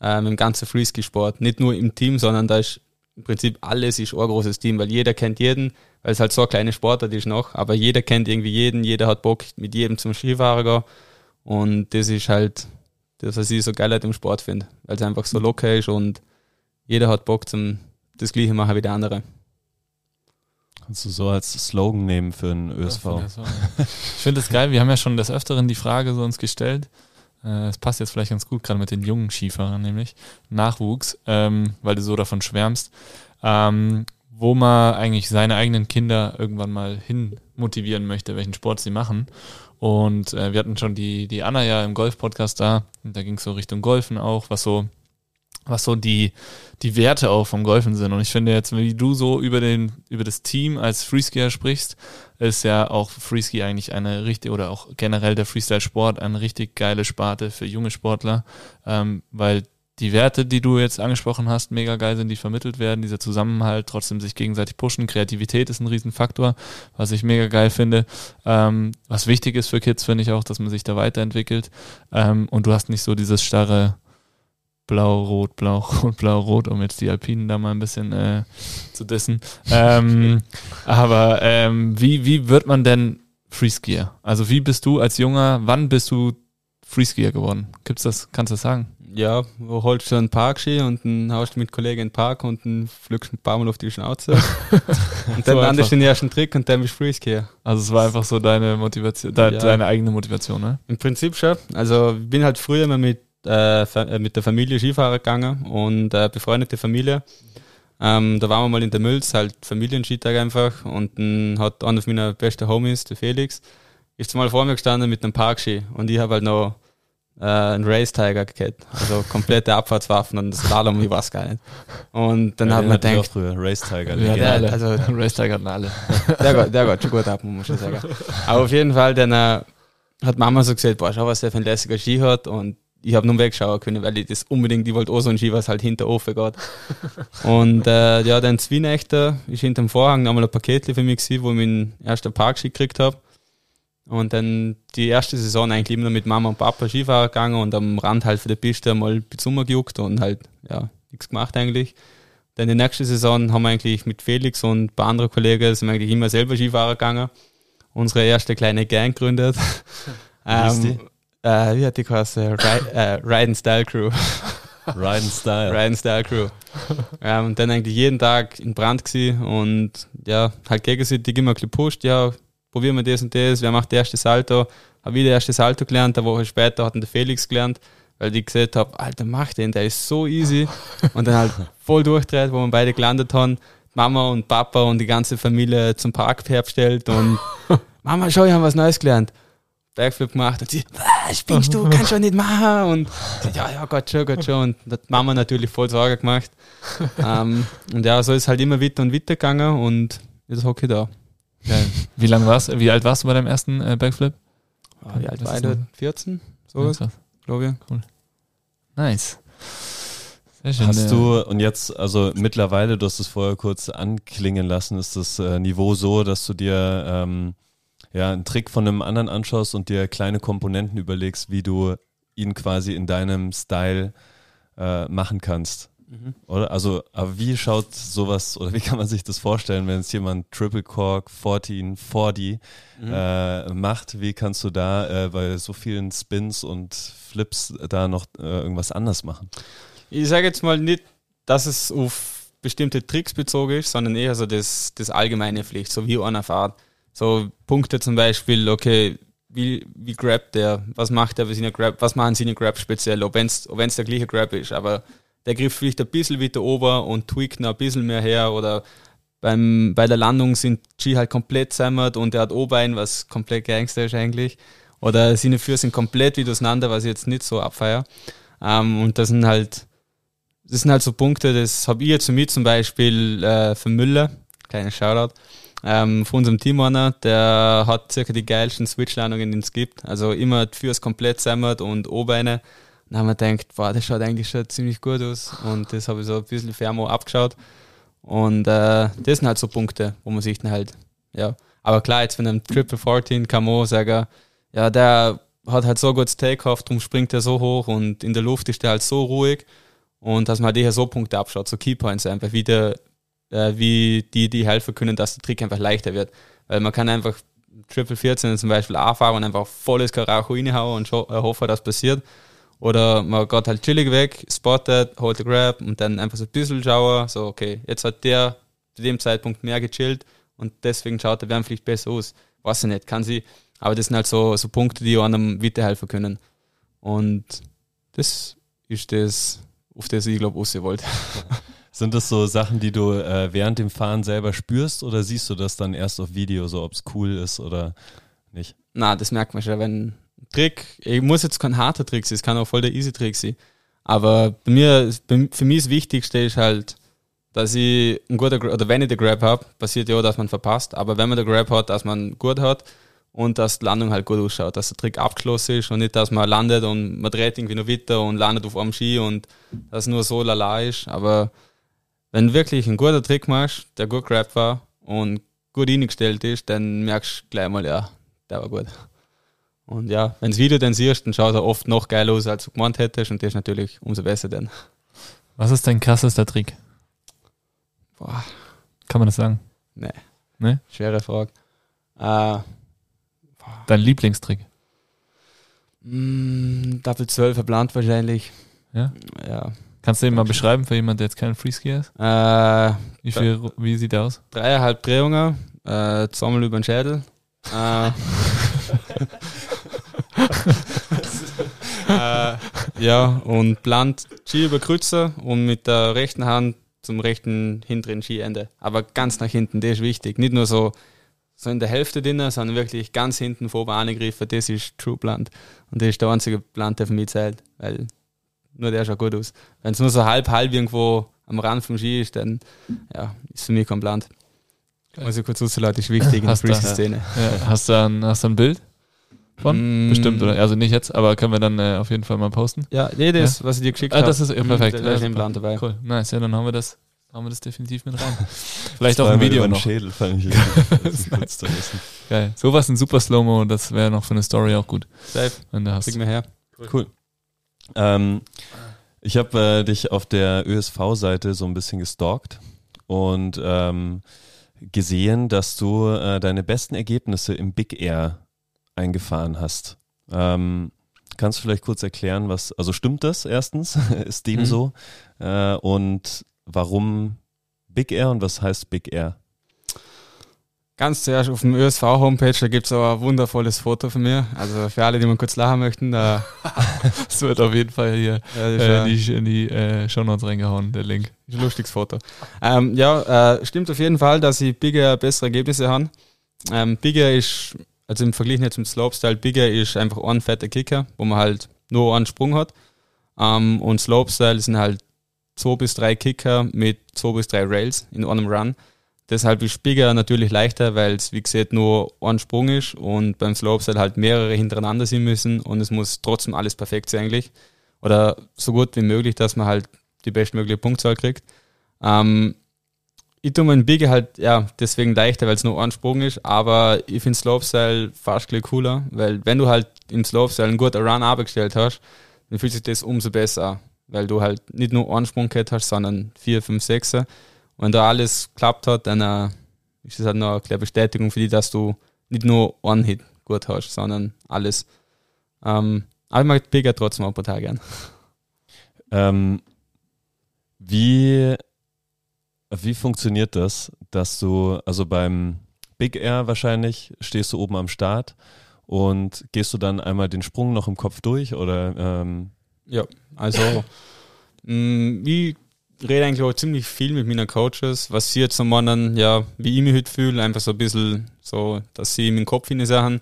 ähm, im ganzen Freeski-Sport. Nicht nur im Team, sondern da ist im Prinzip alles ist ein großes Team, weil jeder kennt jeden, weil es halt so eine kleine Sportart ist noch, aber jeder kennt irgendwie jeden, jeder hat Bock mit jedem zum Skifahren gehen. Und das ist halt das, was ich so geil halt im Sport finde, weil es einfach so locker ist und jeder hat Bock zum das gleiche machen wie der andere. Kannst du so als Slogan nehmen für einen ÖSV? Ja, ich finde es geil, wir haben ja schon des Öfteren die Frage so uns gestellt. Äh, es passt jetzt vielleicht ganz gut, gerade mit den jungen Skifahrern, nämlich Nachwuchs, ähm, weil du so davon schwärmst, ähm, wo man eigentlich seine eigenen Kinder irgendwann mal hin motivieren möchte, welchen Sport sie machen. Und äh, wir hatten schon die, die Anna ja im Golf-Podcast da, und da ging es so Richtung Golfen auch, was so was so die, die Werte auch vom Golfen sind. Und ich finde jetzt, wie du so über den, über das Team als Freeskier sprichst, ist ja auch Freeski eigentlich eine richtig, oder auch generell der Freestyle-Sport eine richtig geile Sparte für junge Sportler, ähm, weil die Werte, die du jetzt angesprochen hast, mega geil sind, die vermittelt werden, dieser Zusammenhalt, trotzdem sich gegenseitig pushen. Kreativität ist ein Riesenfaktor, was ich mega geil finde. Ähm, was wichtig ist für Kids, finde ich auch, dass man sich da weiterentwickelt. Ähm, und du hast nicht so dieses starre, Blau, Rot, Blau, Rot, Blau, Rot, um jetzt die Alpinen da mal ein bisschen äh, zu dissen. Ähm, aber ähm, wie, wie wird man denn Freeskier? Also wie bist du als Junger, wann bist du Freeskier geworden? Gibt's das, kannst du das sagen? Ja, wo holst du einen Parkski und dann haust du mit Kollegen in den Park und dann flügst ein paar Mal auf die Schnauze. und dann landest du den ersten Trick und dann bist du Freeskier. Also es war einfach so deine Motivation, de, ja. deine eigene Motivation, ne? Im Prinzip schon. Also ich bin halt früher immer mit äh, äh, mit der Familie Skifahren gegangen und äh, befreundete Familie. Ähm, da waren wir mal in der Mülz, halt Familienskitag einfach und dann hat einer meiner besten Homies, der Felix, ist mal vor mir gestanden mit einem Parkski und ich habe halt noch äh, einen Race Tiger gehabt, also komplette Abfahrtswaffen und das Slalom, ich weiß gar nicht. Und dann ja, hat man gedacht, früher Race Tiger, ja, der, also Race Tiger hatten alle. Der geht, der geht schon gut ab, muss man schon sagen. Aber auf jeden Fall, dann äh, hat Mama so gesagt, boah, schau, was der für ein lässiger Ski hat und ich habe nur wegschauen können, weil ich das unbedingt, ich wollte auch so ein Ski, was halt hinter offen geht. und äh, ja, dann zwei Nächte ist hinterm Vorhang nochmal ein Paket für mich gewesen, wo ich meinen ersten Parkski gekriegt habe. Und dann die erste Saison eigentlich immer mit Mama und Papa Skifahren gegangen und am Rand halt für die Piste mal bisschen gejuckt und halt, ja, nichts gemacht eigentlich. Dann die nächste Saison haben wir eigentlich mit Felix und ein paar anderen Kollegen sind wir eigentlich immer selber Skifahren gegangen. Unsere erste kleine Gang gegründet. ähm, äh, wie hat die geheißen? Ride, äh, Ride and Style Crew. Ride and Style. Ride and Style Crew. ähm, und dann eigentlich jeden Tag in Brand gewesen und ja, halt gegenseitig immer gepusht, ja, probieren wir das und das, wer macht der erste Salto? Habe ich der erste Salto gelernt, eine Woche später hat der Felix gelernt, weil ich gesagt habe, Alter, mach den, der ist so easy. Und dann halt voll durchdreht, wo wir beide gelandet haben. Mama und Papa und die ganze Familie zum Park herbestellt und Mama, schau, ich habe was Neues gelernt. Backflip gemacht und sie, was spinnst du, kannst du nicht machen und ja, ja, Gott schon, Gott schon und das hat Mama natürlich voll Sorge gemacht ähm, und ja, so ist halt immer weiter und weiter gegangen und jetzt hocke ich da. Geil. Wie lang warst, wie alt warst du bei deinem ersten äh, Backflip? Oh, wie alt war du? 14? So ja, glaube ich. Cool. Nice. Schön, Hast du, und jetzt, also mittlerweile, du hast es vorher kurz anklingen lassen, ist das äh, Niveau so, dass du dir ähm, ja, einen Trick von einem anderen anschaust und dir kleine Komponenten überlegst, wie du ihn quasi in deinem Style äh, machen kannst. Mhm. Oder? Also, aber wie schaut sowas oder wie kann man sich das vorstellen, wenn es jemand Triple Cork 1440 mhm. äh, macht? Wie kannst du da äh, bei so vielen Spins und Flips da noch äh, irgendwas anders machen? Ich sage jetzt mal nicht, dass es auf bestimmte Tricks bezogen ist, sondern eher so das, das allgemeine Pflicht, so wie einer fährt. So Punkte zum Beispiel, okay, wie, wie grabt der, was macht er Grab, was machen seine Grab speziell, ob es ob der gleiche Grab ist, aber der Griff vielleicht ein bisschen weiter ober und tweakt noch ein bisschen mehr her oder beim, bei der Landung sind G halt komplett zusammert und er hat O-Bein, was komplett Gangster ist eigentlich. Oder seine Füße sind komplett wieder auseinander, was ich jetzt nicht so abfeier. Ähm, und das sind halt, das sind halt so Punkte, das habe ich jetzt für mich zum Beispiel äh, für Müller, kleiner Shoutout, ähm, von unserem Team einer, der hat circa die geilsten Switch-Landungen, die es gibt. Also immer Füße komplett zusammert und O-Beine dann haben wir gedacht, boah, das schaut eigentlich schon ziemlich gut aus. Und das habe ich so ein bisschen Fermo abgeschaut. Und äh, das sind halt so Punkte, wo man sich dann halt, ja. Aber klar, jetzt von einem Triple 14 kann man auch sagen, ja, der hat halt so gutes Takeoff, darum springt er so hoch und in der Luft ist der halt so ruhig. Und dass man halt eher so Punkte abschaut, so Keypoints einfach, wie, der, äh, wie die, die helfen können, dass der Trick einfach leichter wird. Weil man kann einfach Triple 14 zum Beispiel anfahren und einfach volles Karacho reinhauen und äh, hoffen, dass passiert. Oder man geht halt chillig weg, spottet, holt den Grab und dann einfach so ein bisschen schauen, so okay, jetzt hat der zu dem Zeitpunkt mehr gechillt und deswegen schaut der Wärmepflicht besser aus. Weiß ich nicht, kann sie, aber das sind halt so, so Punkte, die einem weiterhelfen können. Und das ist das, auf das ich glaube, raus wollte. Sind das so Sachen, die du äh, während dem Fahren selber spürst oder siehst du das dann erst auf Video, so ob es cool ist oder nicht? Na, das merkt man schon, wenn Trick, ich muss jetzt kein harter Trick sein, es kann auch voll der easy Trick sein. Aber bei mir, für mich das Wichtigste ist halt, dass ich ein guter, oder wenn ich den Grab habe, passiert ja dass man verpasst, aber wenn man den Grab hat, dass man gut hat und dass die Landung halt gut ausschaut, dass der Trick abgeschlossen ist und nicht, dass man landet und man dreht irgendwie noch weiter und landet auf einem Ski und das nur so lala ist. Aber wenn du wirklich einen guten Trick machst, der gut grabbed war und gut eingestellt ist, dann merkst du gleich mal, ja, der war gut. Und ja, wenn das Video dann siehst, dann schaut er oft noch geil aus, als du gemeint hättest und das ist natürlich umso besser dann. Was ist dein krassester Trick? Boah. Kann man das sagen? Nee. Nee? Schwere Frage. Äh, Dein Lieblingstrick? mh, Double 12 verplant wahrscheinlich. Ja? Ja. Kannst du den mal beschreiben für jemanden, der jetzt kein Freeskier ist? Äh, Wie, viel, wie sieht der aus? dreieinhalb Drehungen, äh, zweimal über den Schädel. Äh, äh, ja, und plant Ski über und mit der rechten Hand zum rechten hinteren Skiende. Aber ganz nach hinten, das ist wichtig. Nicht nur so, so in der Hälfte drin, sondern wirklich ganz hinten vorne angegriffen. Das ist True Plant. Und das ist der einzige Plant, der für mich zählt, weil nur der schaut gut aus. Wenn es nur so halb, halb irgendwo am Rand vom Ski ist, dann ja, ist für mich kein Plant. Muss ich kurz auszuleiten, ist wichtig in der Freestyle-Szene. Ja, hast, du ein, hast du ein Bild von? Mm. Bestimmt, oder? Also nicht jetzt, aber können wir dann äh, auf jeden Fall mal posten. Ja, nee, das, was ich dir geschickt Ah, habe. das ist ja, perfekt. Da, da Ja, ist ein super. Plan dabei. Cool, nice. Ja, dann haben wir das, haben wir das definitiv mit rein. Vielleicht auch ein Video über den noch. Schädel fand ich das ist kurz zu wissen. Geil. Sowas in Super Slow-Mo, das wäre noch für eine Story auch gut, Safe, wenn du hast. krieg mir her. Cool. Ähm, ich habe äh, dich auf der ÖSV-Seite so ein bisschen gestalkt und ähm, gesehen, dass du äh, deine besten Ergebnisse im Big Air eingefahren hast. Ähm, kannst du vielleicht kurz erklären, was, also stimmt das erstens? Ist dem Mhm. so? Äh, und warum Big Air und was heißt Big Air? Ganz zuerst auf dem ÖSV-Homepage, da gibt es ein wundervolles Foto von mir. Also für alle, die mal kurz lachen möchten, da Das wird auf jeden Fall hier ja, äh, die, in die äh, Shownotes reingehauen, der Link. ist ein lustiges Foto. Ähm, ja, äh, stimmt auf jeden Fall, dass ich Bigger bessere Ergebnisse habe. Ähm, Bigger ist, also im Vergleich jetzt zum Slopestyle, Bigger ist einfach ein fetter Kicker, wo man halt nur einen Sprung hat. Ähm, und Slopestyle sind halt zwei bis drei Kicker mit zwei bis drei Rails in einem Run. Deshalb ist Bigger natürlich leichter, weil es, wie gesagt, nur ein Sprung ist und beim Slopestyle halt mehrere hintereinander sein müssen und es muss trotzdem alles perfekt sein eigentlich. Oder so gut wie möglich, dass man halt die bestmögliche Punktzahl kriegt. Ähm, ich tue meinen Bigger halt, ja, deswegen leichter, weil es nur ein Sprung ist, aber ich finde Slopestyle fast gleich cooler, weil wenn du halt im Slopestyle einen guten Run abgestellt hast, dann fühlt sich das umso besser weil du halt nicht nur einen Sprung gehabt hast, sondern vier, fünf, sechs. Und wenn da alles geklappt hat, dann äh, ist das halt noch eine kleine Bestätigung für dich, dass du nicht nur einen Hit gut hast, sondern alles. Ähm, aber ich mag Bigger trotzdem auch ein paar Tage gern. Ähm, wie, wie funktioniert das, dass du, also beim Big Air wahrscheinlich, stehst du oben am Start und gehst du dann einmal den Sprung noch im Kopf durch oder ähm, Ja, also mh, ich rede eigentlich auch ziemlich viel mit meinen Coaches, was sie jetzt so meinen, ja, wie ich mich heute fühle, einfach so ein bisschen so, dass sie in den Kopf hinein Sachen.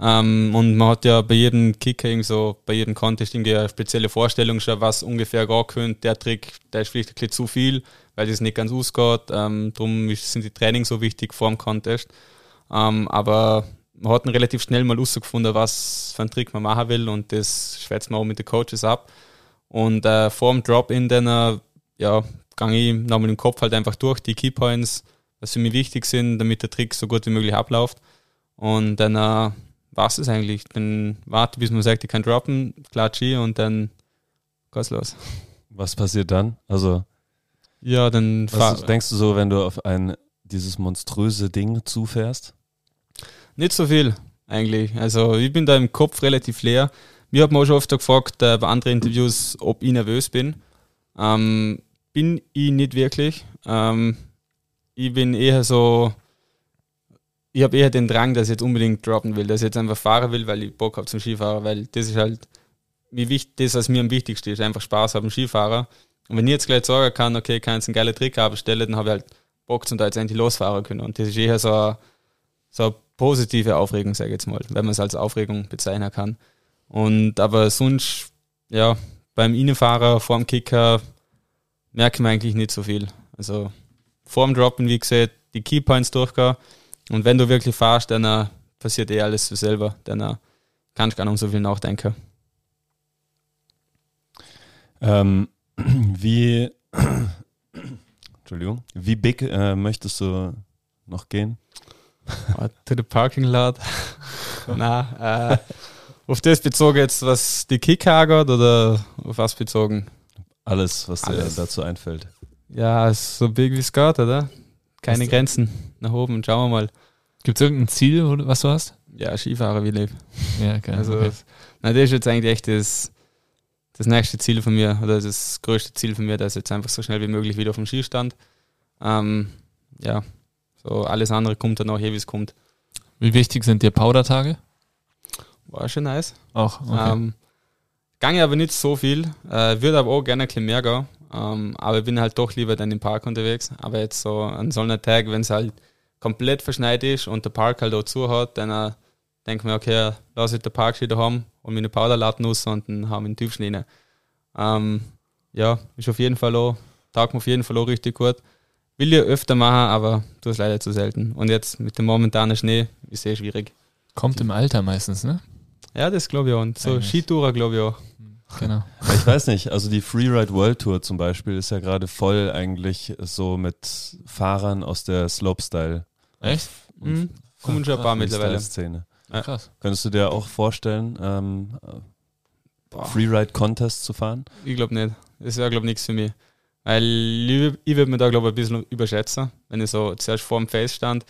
Ähm, und man hat ja bei jedem irgendwie so, bei jedem Contest irgendwie eine spezielle Vorstellung schon, was ungefähr gehen könnte. Der Trick, der ist vielleicht ein bisschen zu viel, weil das nicht ganz ausgeht. Ähm, darum sind die Trainings so wichtig vor dem Contest. Ähm, aber man hat relativ schnell mal rausgefunden, was für einen Trick man machen will und das schwätzt man auch mit den Coaches ab. Und äh, vor dem Drop-In dann, äh, ja, gehe ich nochmal im Kopf halt einfach durch die Keypoints, was für mich wichtig sind, damit der Trick so gut wie möglich abläuft. Und dann äh, war es eigentlich. Dann warte, bis man sagt, ich kann droppen, klatsche und dann geht's los. Was passiert dann? Also, ja, dann was denkst du so, wenn du auf ein dieses monströse Ding zufährst? Nicht so viel, eigentlich. Also, ich bin da im Kopf relativ leer. Mir hat man auch schon oft gefragt äh, bei anderen Interviews, ob ich nervös bin. Ähm, bin ich nicht wirklich. Ähm, ich bin eher so, ich habe eher den Drang, dass ich jetzt unbedingt droppen will, dass ich jetzt einfach fahren will, weil ich Bock habe zum Skifahren, weil das ist halt wie wichtig, das, was mir am wichtigsten ist, einfach Spaß haben, Skifahrer. Und wenn ich jetzt gleich sagen kann, okay, ich kann jetzt einen geilen Trick abstellen, dann habe ich halt Bock zum da jetzt endlich losfahren können. Und das ist eher so eine, so eine positive Aufregung, sage ich jetzt mal, wenn man es als Aufregung bezeichnen kann. Und aber sonst, ja, beim Innenfahrer, vor dem Kicker, merkt man eigentlich nicht so viel. Also vor dem Droppen, wie gesagt, die Keypoints durchgehen. Und wenn du wirklich fahrst, dann uh, passiert eh alles für selber. Dann uh, kannst du gar nicht um so viel nachdenken. Ähm, wie, Entschuldigung, wie big äh, möchtest du noch gehen? To the parking lot. Na, äh, auf das bezogen jetzt, was die Kick angeht oder auf was bezogen? Alles, was Alles. dir dazu einfällt. Ja, so big wie es geht, oder? Keine was Grenzen nach oben. Schauen wir mal. Gibt es irgendein Ziel, was du hast? Ja, Skifahrer wie lebe. Ja, okay. Also, okay. Na, das ist jetzt eigentlich echt das, das nächste Ziel von mir oder das größte Ziel von mir, dass jetzt einfach so schnell wie möglich wieder auf dem Skistand. Ähm, ja, so alles andere kommt dann auch, eh, wie es kommt. Wie wichtig sind dir Powder-Tage? War schon nice. Auch, okay. Ähm, gange aber nicht so viel, äh, würde aber auch gerne ein bisschen mehr gehen. Ähm, aber ich bin halt doch lieber dann im Park unterwegs. Aber jetzt so an so einem Tag, wenn es halt komplett verschneit ist und der Park halt auch zu hat, dann äh, denke mir, okay, lass ich den Park wieder haben und meine Powderlatten raus und dann haben wir einen Tiefschnee. Ähm, ja, ist auf jeden Fall auch, taugt mir auf jeden Fall auch richtig gut. Will ich öfter machen, aber tue es leider zu selten. Und jetzt mit dem momentanen Schnee ist sehr schwierig. Kommt im Alter meistens, ne? Ja, das glaube ich auch. Und so Eigentlich. Skitourer glaube ich auch. Genau. Ich weiß nicht, also die Freeride World Tour zum Beispiel ist ja gerade voll eigentlich so mit Fahrern aus der Slopestyle. Echt? Mhm. Kommen schon ein paar mittlerweile. Szene. Krass. Könntest du dir auch vorstellen, ähm, Freeride Contest zu fahren? Ich glaube nicht. Das wäre, glaube ich, nichts für mich. Weil ich, ich würde mir da, glaube ich, ein bisschen überschätzen, wenn ich so zuerst vor dem Face stand,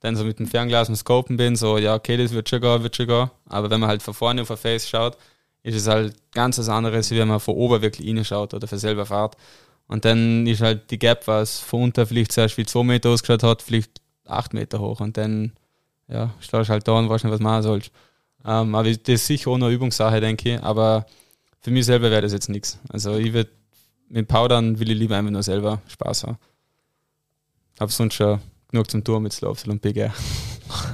dann so mit dem Fernglas und Scopen bin, so, ja, okay, das wird schon gehen, wird schon gehen. Aber wenn man halt von vorne auf ein Face schaut, ist es halt ganz was anderes, wie wenn man von oben wirklich reinschaut oder für selber fährt. Und dann ist halt die Gap, was von unten vielleicht zuerst wie zwei Meter ausgeschaut hat, vielleicht acht Meter hoch. Und dann ja, stehst halt da und weißt nicht, was machen sollst. Ähm, aber das ist sicher auch eine Übungssache, denke ich. Aber für mich selber wäre das jetzt nichts. Also ich würde mit Powdern will ich lieber einfach nur selber Spaß haben. Hab sonst schon genug zum Tour mit Slopes und PGR.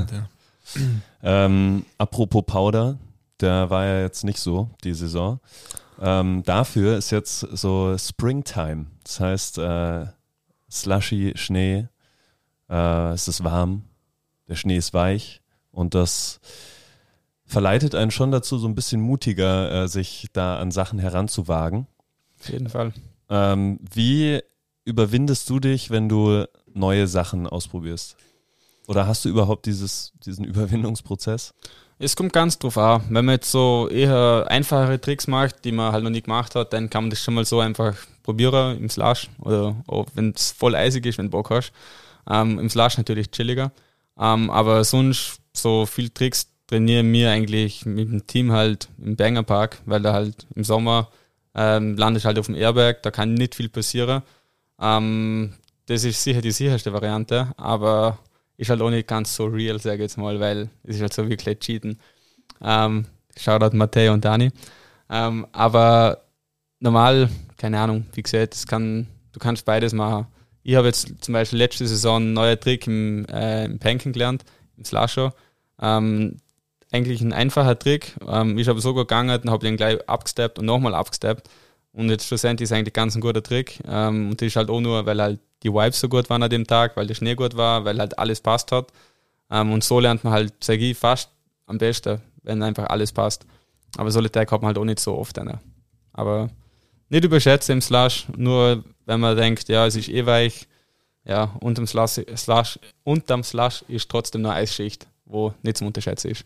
ähm, apropos Powder, der war ja jetzt nicht so, die Saison. Ähm, dafür ist jetzt so Springtime. Das heißt, äh, slushy Schnee, äh, es ist warm, der Schnee ist weich und das verleitet einen schon dazu, so ein bisschen mutiger äh, sich da an Sachen heranzuwagen. Auf jeden Fall. Ähm, wie überwindest du dich, wenn du neue Sachen ausprobierst? Oder hast du überhaupt dieses, diesen Überwindungsprozess? Es kommt ganz drauf an. Wenn man jetzt so eher einfachere Tricks macht, die man halt noch nie gemacht hat, dann kann man das schon mal so einfach probieren im Slash oder wenn es voll eisig ist, wenn du Bock hast. Ähm, Im Slash natürlich chilliger. Ähm, aber sonst so viel Tricks trainieren wir eigentlich mit dem Team halt im Banger Park, weil da halt im Sommer ähm, landest halt auf dem Airberg, da kann nicht viel passieren. Ähm, das ist sicher die sicherste Variante, aber ist halt auch nicht ganz so real, sage ich jetzt mal, weil es ist halt so wirklich Cheaten. Ähm, Shoutout Matteo und Dani. Ähm, aber normal, keine Ahnung, wie gesagt, kann, du kannst beides machen. Ich habe jetzt zum Beispiel letzte Saison einen neuen Trick im, äh, im Panken gelernt, im Slasher. Ähm, eigentlich ein einfacher Trick. Ähm, ich habe so gut gegangen, dann habe ihn gleich abgesteppt und nochmal abgesteppt. Und jetzt schlussendlich ist eigentlich ganz ein guter Trick. Ähm, und das ist halt auch nur, weil halt die Vibes so gut waren an dem Tag, weil der Schnee gut war, weil halt alles passt hat. Ähm, und so lernt man halt, sage ich, fast am besten, wenn einfach alles passt. Aber Solitaire hat man halt auch nicht so oft. Eine. Aber nicht überschätzen im Slash, nur wenn man denkt, ja, es ist eh weich, ja, unterm Slash, Slash, unterm Slash ist trotzdem eine Eisschicht, wo nicht zum Unterschätzen ist.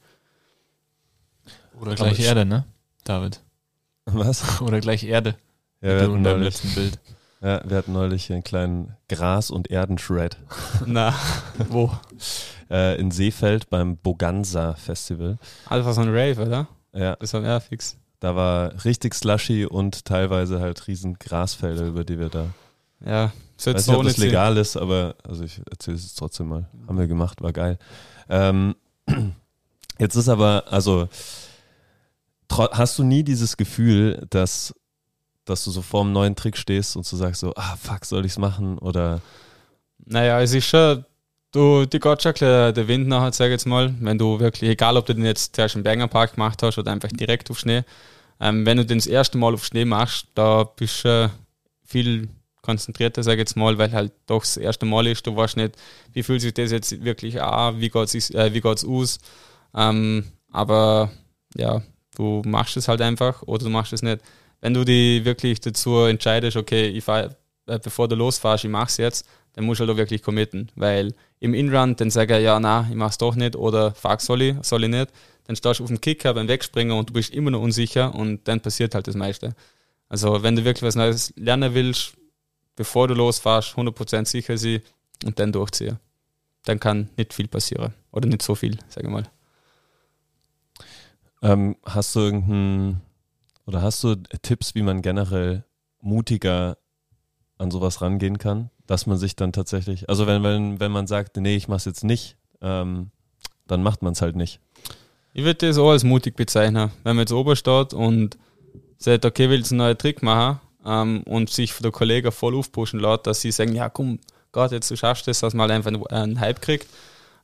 Oder gleich Erde, ne, David? Was? Oder gleich Erde. Ja, wir hatten, neulich, letzten Bild. ja, wir hatten neulich einen kleinen Gras- und Erdenshred Na, wo? äh, in Seefeld beim Boganza Festival. Also war so ein Rave, oder? Ja, Das war ja fix. Da war richtig slushy und teilweise halt riesen Grasfelder, über die wir da. Ja, so Ich weiß jetzt nicht, ob das legal ist, aber also ich erzähle es jetzt trotzdem mal. Haben wir gemacht, war geil. Ähm, jetzt ist aber, also hast du nie dieses Gefühl, dass, dass du so vor einem neuen Trick stehst und du sagst so, ah fuck, soll ich's machen? Oder Naja, es ist schon, du, die geht der Wind nachher, sag ich jetzt mal, wenn du wirklich, egal ob du den jetzt zuerst im Berger Park gemacht hast oder einfach direkt auf Schnee, ähm, wenn du den das erste Mal auf Schnee machst, da bist du schon viel konzentrierter, sag ich jetzt mal, weil halt doch das erste Mal ist, du weißt nicht, wie fühlt sich das jetzt wirklich an, wie geht's, is- äh, wie geht's aus, ähm, aber ja, du machst es halt einfach oder du machst es nicht. Wenn du dich wirklich dazu entscheidest, okay, ich fahr, äh, bevor du losfährst, ich mach's jetzt, dann musst du halt auch wirklich committen, weil im Inrun, dann sag ich ja, na, ich mach's doch nicht oder fuck, soll ich, soll ich nicht, dann stehst du auf dem Kicker beim Wegspringen und du bist immer noch unsicher und dann passiert halt das meiste. Also wenn du wirklich was Neues lernen willst, bevor du losfährst, 100% sicher sein und dann durchziehen. Dann kann nicht viel passieren. Oder nicht so viel, sage ich mal. ähm, hast du irgendeinen, oder hast du Tipps, wie man generell mutiger an sowas rangehen kann? Dass man sich dann tatsächlich, also wenn, wenn, wenn man sagt, nee, ich mach's jetzt nicht, ähm, dann macht man es halt nicht. Ich würde das auch als mutig bezeichnen. Wenn man jetzt oben steht und sagt, okay, willst du einen neuen Trick machen ähm, und sich der Kollegen voll aufpushen lässt, dass sie sagen, ja komm, Gott, jetzt du schaffst das, dass man halt einfach einen, Hype kriegt.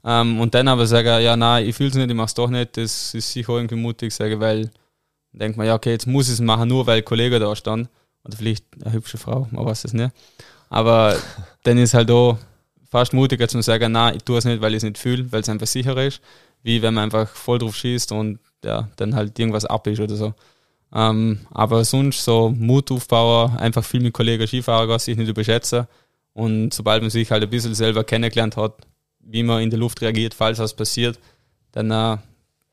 Ähm, und dann aber sagen, ja nein, ich fühle es nicht, ich mach's doch nicht, das ist sicher irgendwie mutig, sage, weil denkt man, ja okay, jetzt muss ich es machen, nur weil Kollege da stand. Oder vielleicht eine hübsche Frau, man weiß es nicht. Aber dann ist halt auch fast mutiger zu sagen, nein, ich tue es nicht, weil ich es nicht fühle, weil es einfach sicherer ist, wie wenn man einfach voll drauf schießt und ja, dann halt irgendwas ab ist oder so. Ähm, aber sonst so Mut aufbauen, einfach viel mit Kollegen Skifahrer sich nicht überschätzen und sobald man sich halt ein bisschen selber kennengelernt hat, wie man in der Luft reagiert, falls was passiert, dann äh,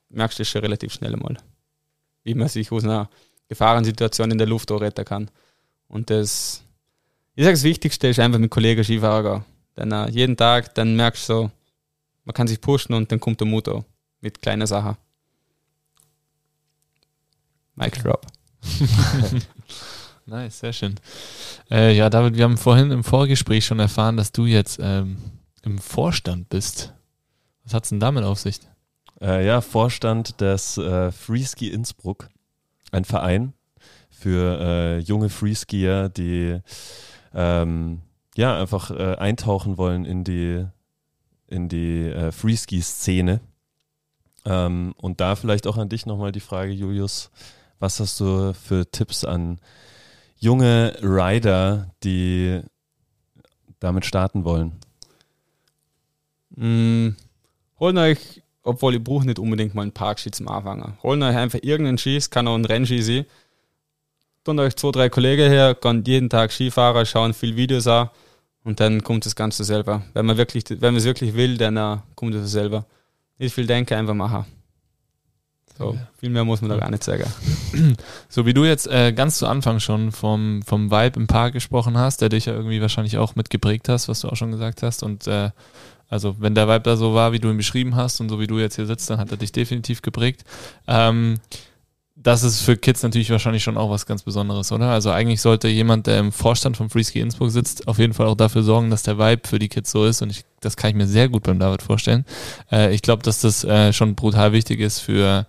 merkst du das schon relativ schnell mal, wie man sich aus einer Gefahrensituation in der Luft auch retten kann. Und das, ich sage, das Wichtigste ist einfach mit Kollegen Skifahrer gehen. Dann äh, jeden Tag, dann merkst du so, man kann sich pushen und dann kommt der Mut auch mit kleinen Sachen. Mic drop. Nice, sehr schön. Äh, ja, David, wir haben vorhin im Vorgespräch schon erfahren, dass du jetzt ähm, im Vorstand bist. Was hat's denn damit auf sich? Äh, ja, Vorstand des äh, Freeski Innsbruck, ein Verein für äh, junge Freeskier, die ähm, ja einfach äh, eintauchen wollen in die in die äh, Freeski-Szene. Ähm, und da vielleicht auch an dich nochmal die Frage, Julius, was hast du für Tipps an junge Rider, die damit starten wollen? Mm, holt euch, obwohl ihr braucht nicht unbedingt mal einen Parkski zum Anfangen. Holt euch einfach irgendeinen Ski, es kann auch ein Rennski sein. Tun euch zwei, drei Kollegen her, kann jeden Tag Skifahren, schauen viel Videos an und dann kommt das Ganze selber. Wenn man wirklich, wenn man es wirklich will, dann äh, kommt es selber. Nicht viel denken, einfach machen. So, viel mehr muss man da gar nicht sagen. So wie du jetzt äh, ganz zu Anfang schon vom, vom Vibe im Park gesprochen hast, der dich ja irgendwie wahrscheinlich auch mitgeprägt hast, was du auch schon gesagt hast. Und äh, also wenn der Vibe da so war, wie du ihn beschrieben hast und so wie du jetzt hier sitzt, dann hat er dich definitiv geprägt. Ähm, das ist für Kids natürlich wahrscheinlich schon auch was ganz Besonderes, oder? Also eigentlich sollte jemand, der im Vorstand von Freeski Innsbruck sitzt, auf jeden Fall auch dafür sorgen, dass der Vibe für die Kids so ist. Und ich, das kann ich mir sehr gut beim David vorstellen. Äh, ich glaube, dass das äh, schon brutal wichtig ist für,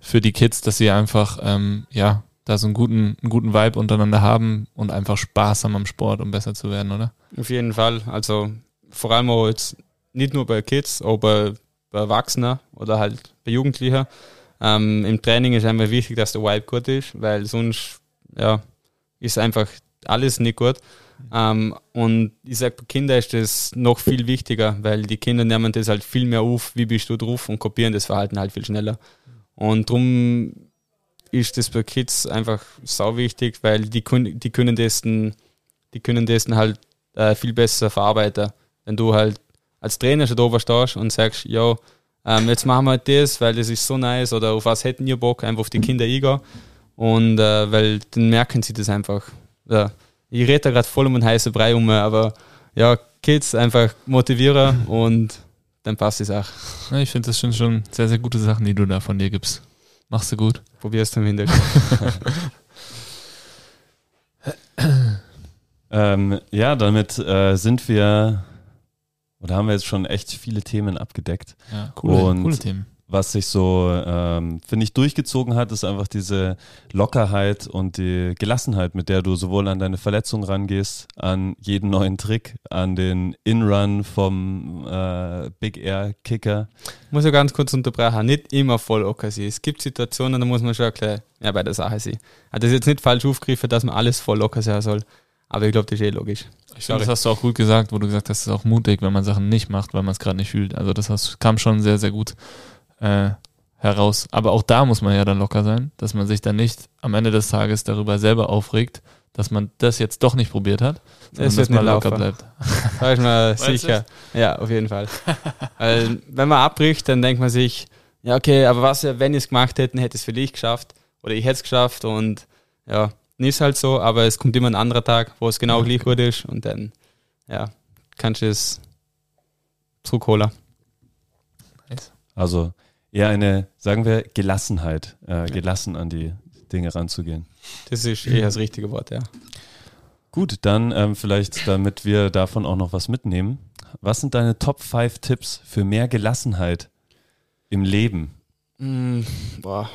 für die Kids, dass sie einfach, ähm, ja, da so einen guten, einen guten Vibe untereinander haben und einfach Spaß haben am Sport, um besser zu werden, oder? Auf jeden Fall. Also vor allem auch jetzt nicht nur bei Kids, bei, bei Erwachsenen oder halt bei Jugendlichen. Ähm, Im Training ist einfach wichtig, dass der Vibe gut ist, weil sonst ja, ist einfach alles nicht gut. Ähm, und ich sage, bei Kindern ist das noch viel wichtiger, weil die Kinder nehmen das halt viel mehr auf, wie bist du drauf und kopieren das Verhalten halt viel schneller. Und darum ist das bei Kids einfach sau wichtig, weil die, die können das, die können das halt äh, viel besser verarbeiten. Wenn du halt als Trainer schon da stehst und sagst, ja, ähm, jetzt machen wir halt das, weil das ist so nice oder auf was hätten ihr Bock, einfach auf die Kinder eingehen. Und äh, weil dann merken sie das einfach. Ja. Ich rede da gerade voll um einen heißen Brei um, aber ja, Kids einfach motivieren und dann passt es auch. Ja, ich finde das schon, schon sehr, sehr gute Sachen, die du da von dir gibst. Machst du gut. Probier's zumindest. ähm, ja, damit äh, sind wir, oder haben wir jetzt schon echt viele Themen abgedeckt. Ja, coole, und coole Themen was sich so, ähm, finde ich, durchgezogen hat, ist einfach diese Lockerheit und die Gelassenheit, mit der du sowohl an deine Verletzung rangehst, an jeden neuen Trick, an den In-Run vom äh, Big Air Kicker. Muss ich ganz kurz unterbrechen, nicht immer voll locker sein. Es gibt Situationen, da muss man schon erklären, ja, bei der Sache sein. Also das ist jetzt nicht falsch aufgegriffen, dass man alles voll locker sein soll. Aber ich glaube, das ist eh logisch. Ich finde, das hast du auch gut gesagt, wo du gesagt hast, es ist auch mutig, wenn man Sachen nicht macht, weil man es gerade nicht fühlt. Also das hast, kam schon sehr, sehr gut äh, heraus. Aber auch da muss man ja dann locker sein, dass man sich dann nicht am Ende des Tages darüber selber aufregt, dass man das jetzt doch nicht probiert hat, sondern dass man locker bleibt. Da ist man sicher. Ja, auf jeden Fall. Weil, wenn man abbricht, dann denkt man sich, ja, okay, aber was, wenn ich es gemacht hätte, hätte es für dich geschafft oder ich hätte es geschafft und ja, ist halt so, aber es kommt immer ein anderer Tag, wo es genau gleich gut ist und dann, ja, kannst du es zurückholen. Also eher eine, sagen wir, Gelassenheit, äh, gelassen an die Dinge ranzugehen. Das ist eher das richtige Wort, ja. Gut, dann ähm, vielleicht, damit wir davon auch noch was mitnehmen. Was sind deine Top 5 Tipps für mehr Gelassenheit im Leben? Mm, boah,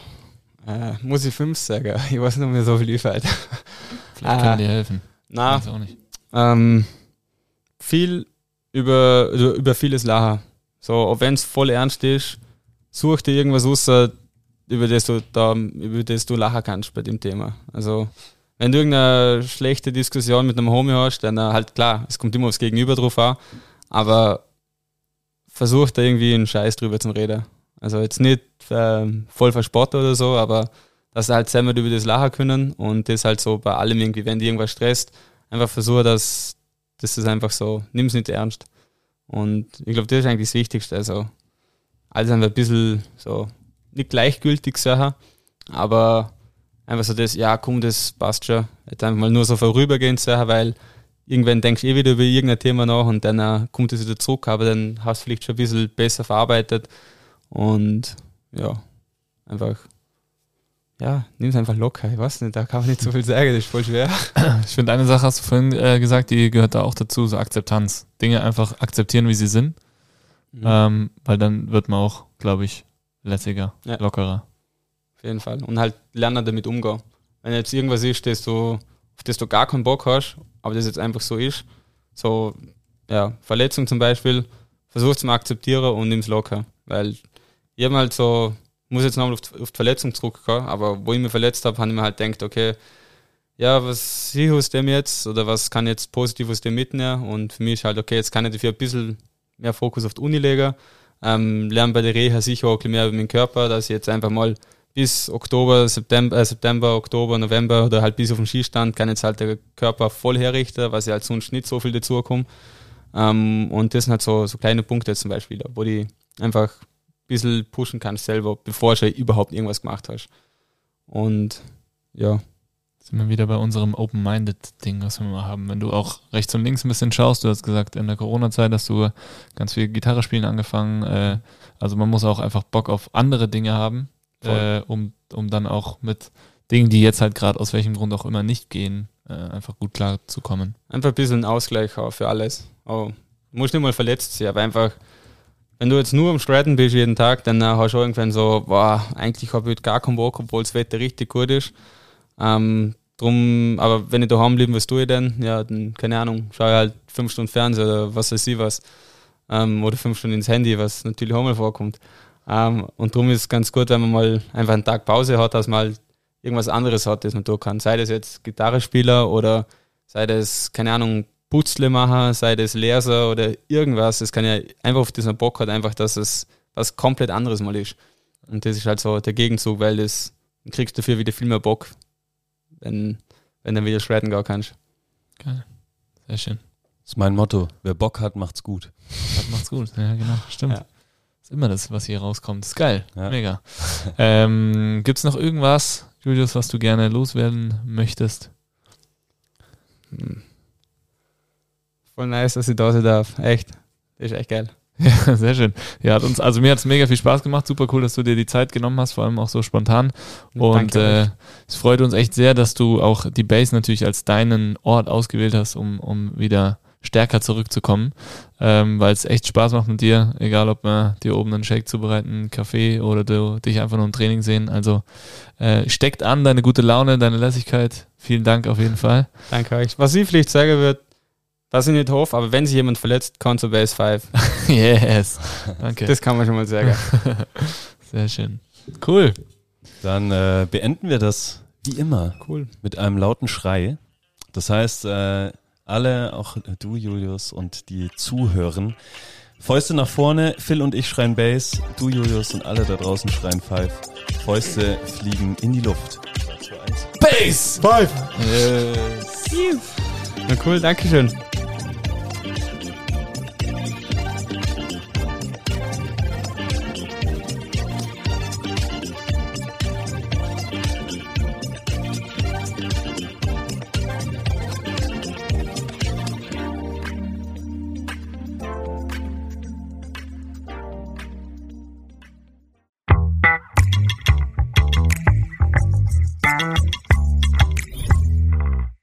äh, muss ich fünf sagen? Ich weiß nicht mehr so viel Vielleicht können wir dir helfen. Na, auch nicht. Ähm, viel über, über vieles lachen. So, auch wenn es voll ernst ist, such dir irgendwas aus, über das du da, über das du lachen kannst bei dem Thema. Also, wenn du irgendeine schlechte Diskussion mit einem Homie hast, dann halt klar, es kommt immer aufs Gegenüber drauf an, aber versuch da irgendwie einen Scheiß drüber zu reden. Also jetzt nicht äh, voll verspottet oder so, aber dass sie halt selber über das lachen können und das halt so bei allem irgendwie, wenn die irgendwas stresst, einfach versuche, dass, dass das einfach so, nimm es nicht ernst. Und ich glaube, das ist eigentlich das Wichtigste. Also, alles einfach ein bisschen so, nicht gleichgültig Sachen, aber einfach so das, ja, komm, das passt schon. Jetzt einfach mal nur so vorübergehend Sachen, weil irgendwann denkst du eh wieder über irgendein Thema nach und dann uh, kommt es wieder zurück, aber dann hast du vielleicht schon ein bisschen besser verarbeitet und ja, einfach ja, nimm es einfach locker. Ich weiß nicht, da kann man nicht so viel sagen, das ist voll schwer. Ich finde, eine Sache hast du vorhin äh, gesagt, die gehört da auch dazu, so Akzeptanz. Dinge einfach akzeptieren, wie sie sind. Mhm. Ähm, weil dann wird man auch, glaube ich, lässiger, ja. lockerer. Auf jeden Fall. Und halt lernen damit umgehen. Wenn jetzt irgendwas ist, das du, auf das du gar keinen Bock hast, aber das jetzt einfach so ist, so, ja, Verletzung zum Beispiel, versuch es mal akzeptieren und nimm es locker. Weil ich habe halt so muss jetzt nochmal auf, auf die Verletzung zurückkommen, aber wo ich mich verletzt habe, habe ich mir halt gedacht, okay, ja, was sehe ich aus dem jetzt oder was kann ich jetzt positiv aus dem mitnehmen? Und für mich ist halt, okay, jetzt kann ich dafür ein bisschen mehr Fokus auf die Uni legen, ähm, lerne bei der Reha sicher auch ein bisschen mehr über meinen Körper, dass ich jetzt einfach mal bis Oktober, September, äh, September, Oktober, November oder halt bis auf den Skistand kann jetzt halt der Körper voll herrichten, was ich halt sonst nicht so viel dazu komme. Ähm, und das sind halt so, so kleine Punkte zum Beispiel, wo die einfach bisschen pushen kannst selber, bevor du überhaupt irgendwas gemacht hast. Und ja. Sind wir wieder bei unserem Open-Minded-Ding, was wir mal haben. Wenn du auch rechts und links ein bisschen schaust, du hast gesagt, in der Corona-Zeit hast du ganz viel Gitarre spielen angefangen. Äh, also man muss auch einfach Bock auf andere Dinge haben, äh, um, um dann auch mit Dingen, die jetzt halt gerade aus welchem Grund auch immer nicht gehen, äh, einfach gut klar zu kommen. Einfach ein bisschen Ausgleich für alles. Oh, muss nicht mal verletzt sein, aber einfach wenn du jetzt nur am Streiten bist jeden Tag, dann äh, hast du irgendwann so, boah, eigentlich habe ich heute gar keinen Bock, obwohl das Wetter richtig gut ist. Ähm, drum, aber wenn ich daheim bleiben, was tue ich denn? Ja, dann, keine Ahnung, schaue ich halt fünf Stunden Fernsehen oder was weiß ich was. Ähm, oder fünf Stunden ins Handy, was natürlich auch mal vorkommt. Ähm, und darum ist es ganz gut, wenn man mal einfach einen Tag Pause hat, dass man halt irgendwas anderes hat, das man tun kann. Sei das jetzt Gitarrespieler oder sei das, keine Ahnung, Putzle machen, sei das Leser oder irgendwas. Es kann ja einfach auf diesen Bock hat, einfach, dass es was komplett anderes mal ist. Und das ist halt so der Gegenzug, weil das dann kriegst du dafür wieder viel mehr Bock, wenn, wenn du wieder shredden gar kannst. Geil. Sehr schön. Das ist mein Motto. Wer Bock hat, macht's gut. Das macht's gut. Ja, genau. Stimmt. Ja. Ist immer das, was hier rauskommt. Ist geil. Ja. Mega. ähm, gibt's noch irgendwas, Julius, was du gerne loswerden möchtest? Hm. Voll nice, dass ich da sein darf. Echt. Das ist echt geil. Ja, sehr schön. Ja, hat uns, also mir hat es mega viel Spaß gemacht. Super cool, dass du dir die Zeit genommen hast, vor allem auch so spontan. Und äh, es freut uns echt sehr, dass du auch die Base natürlich als deinen Ort ausgewählt hast, um, um wieder stärker zurückzukommen, ähm, weil es echt Spaß macht mit dir, egal ob wir dir oben einen Shake zubereiten, einen Kaffee oder du dich einfach nur im Training sehen. Also äh, steckt an, deine gute Laune, deine Lässigkeit. Vielen Dank auf jeden Fall. Danke euch. Was ich vielleicht sagen würde, was ich nicht hoffe, aber wenn sich jemand verletzt, kann zur Base 5. yes. Danke. Das kann man schon mal sagen. Sehr schön. Cool. Dann äh, beenden wir das wie immer Cool. mit einem lauten Schrei. Das heißt, äh, alle, auch du, Julius, und die zuhören, Fäuste nach vorne, Phil und ich schreien Bass, du, Julius, und alle da draußen schreien Five. Fäuste fliegen in die Luft. 3, 2, 1. Base! Five! Yes. Na cool, Dankeschön.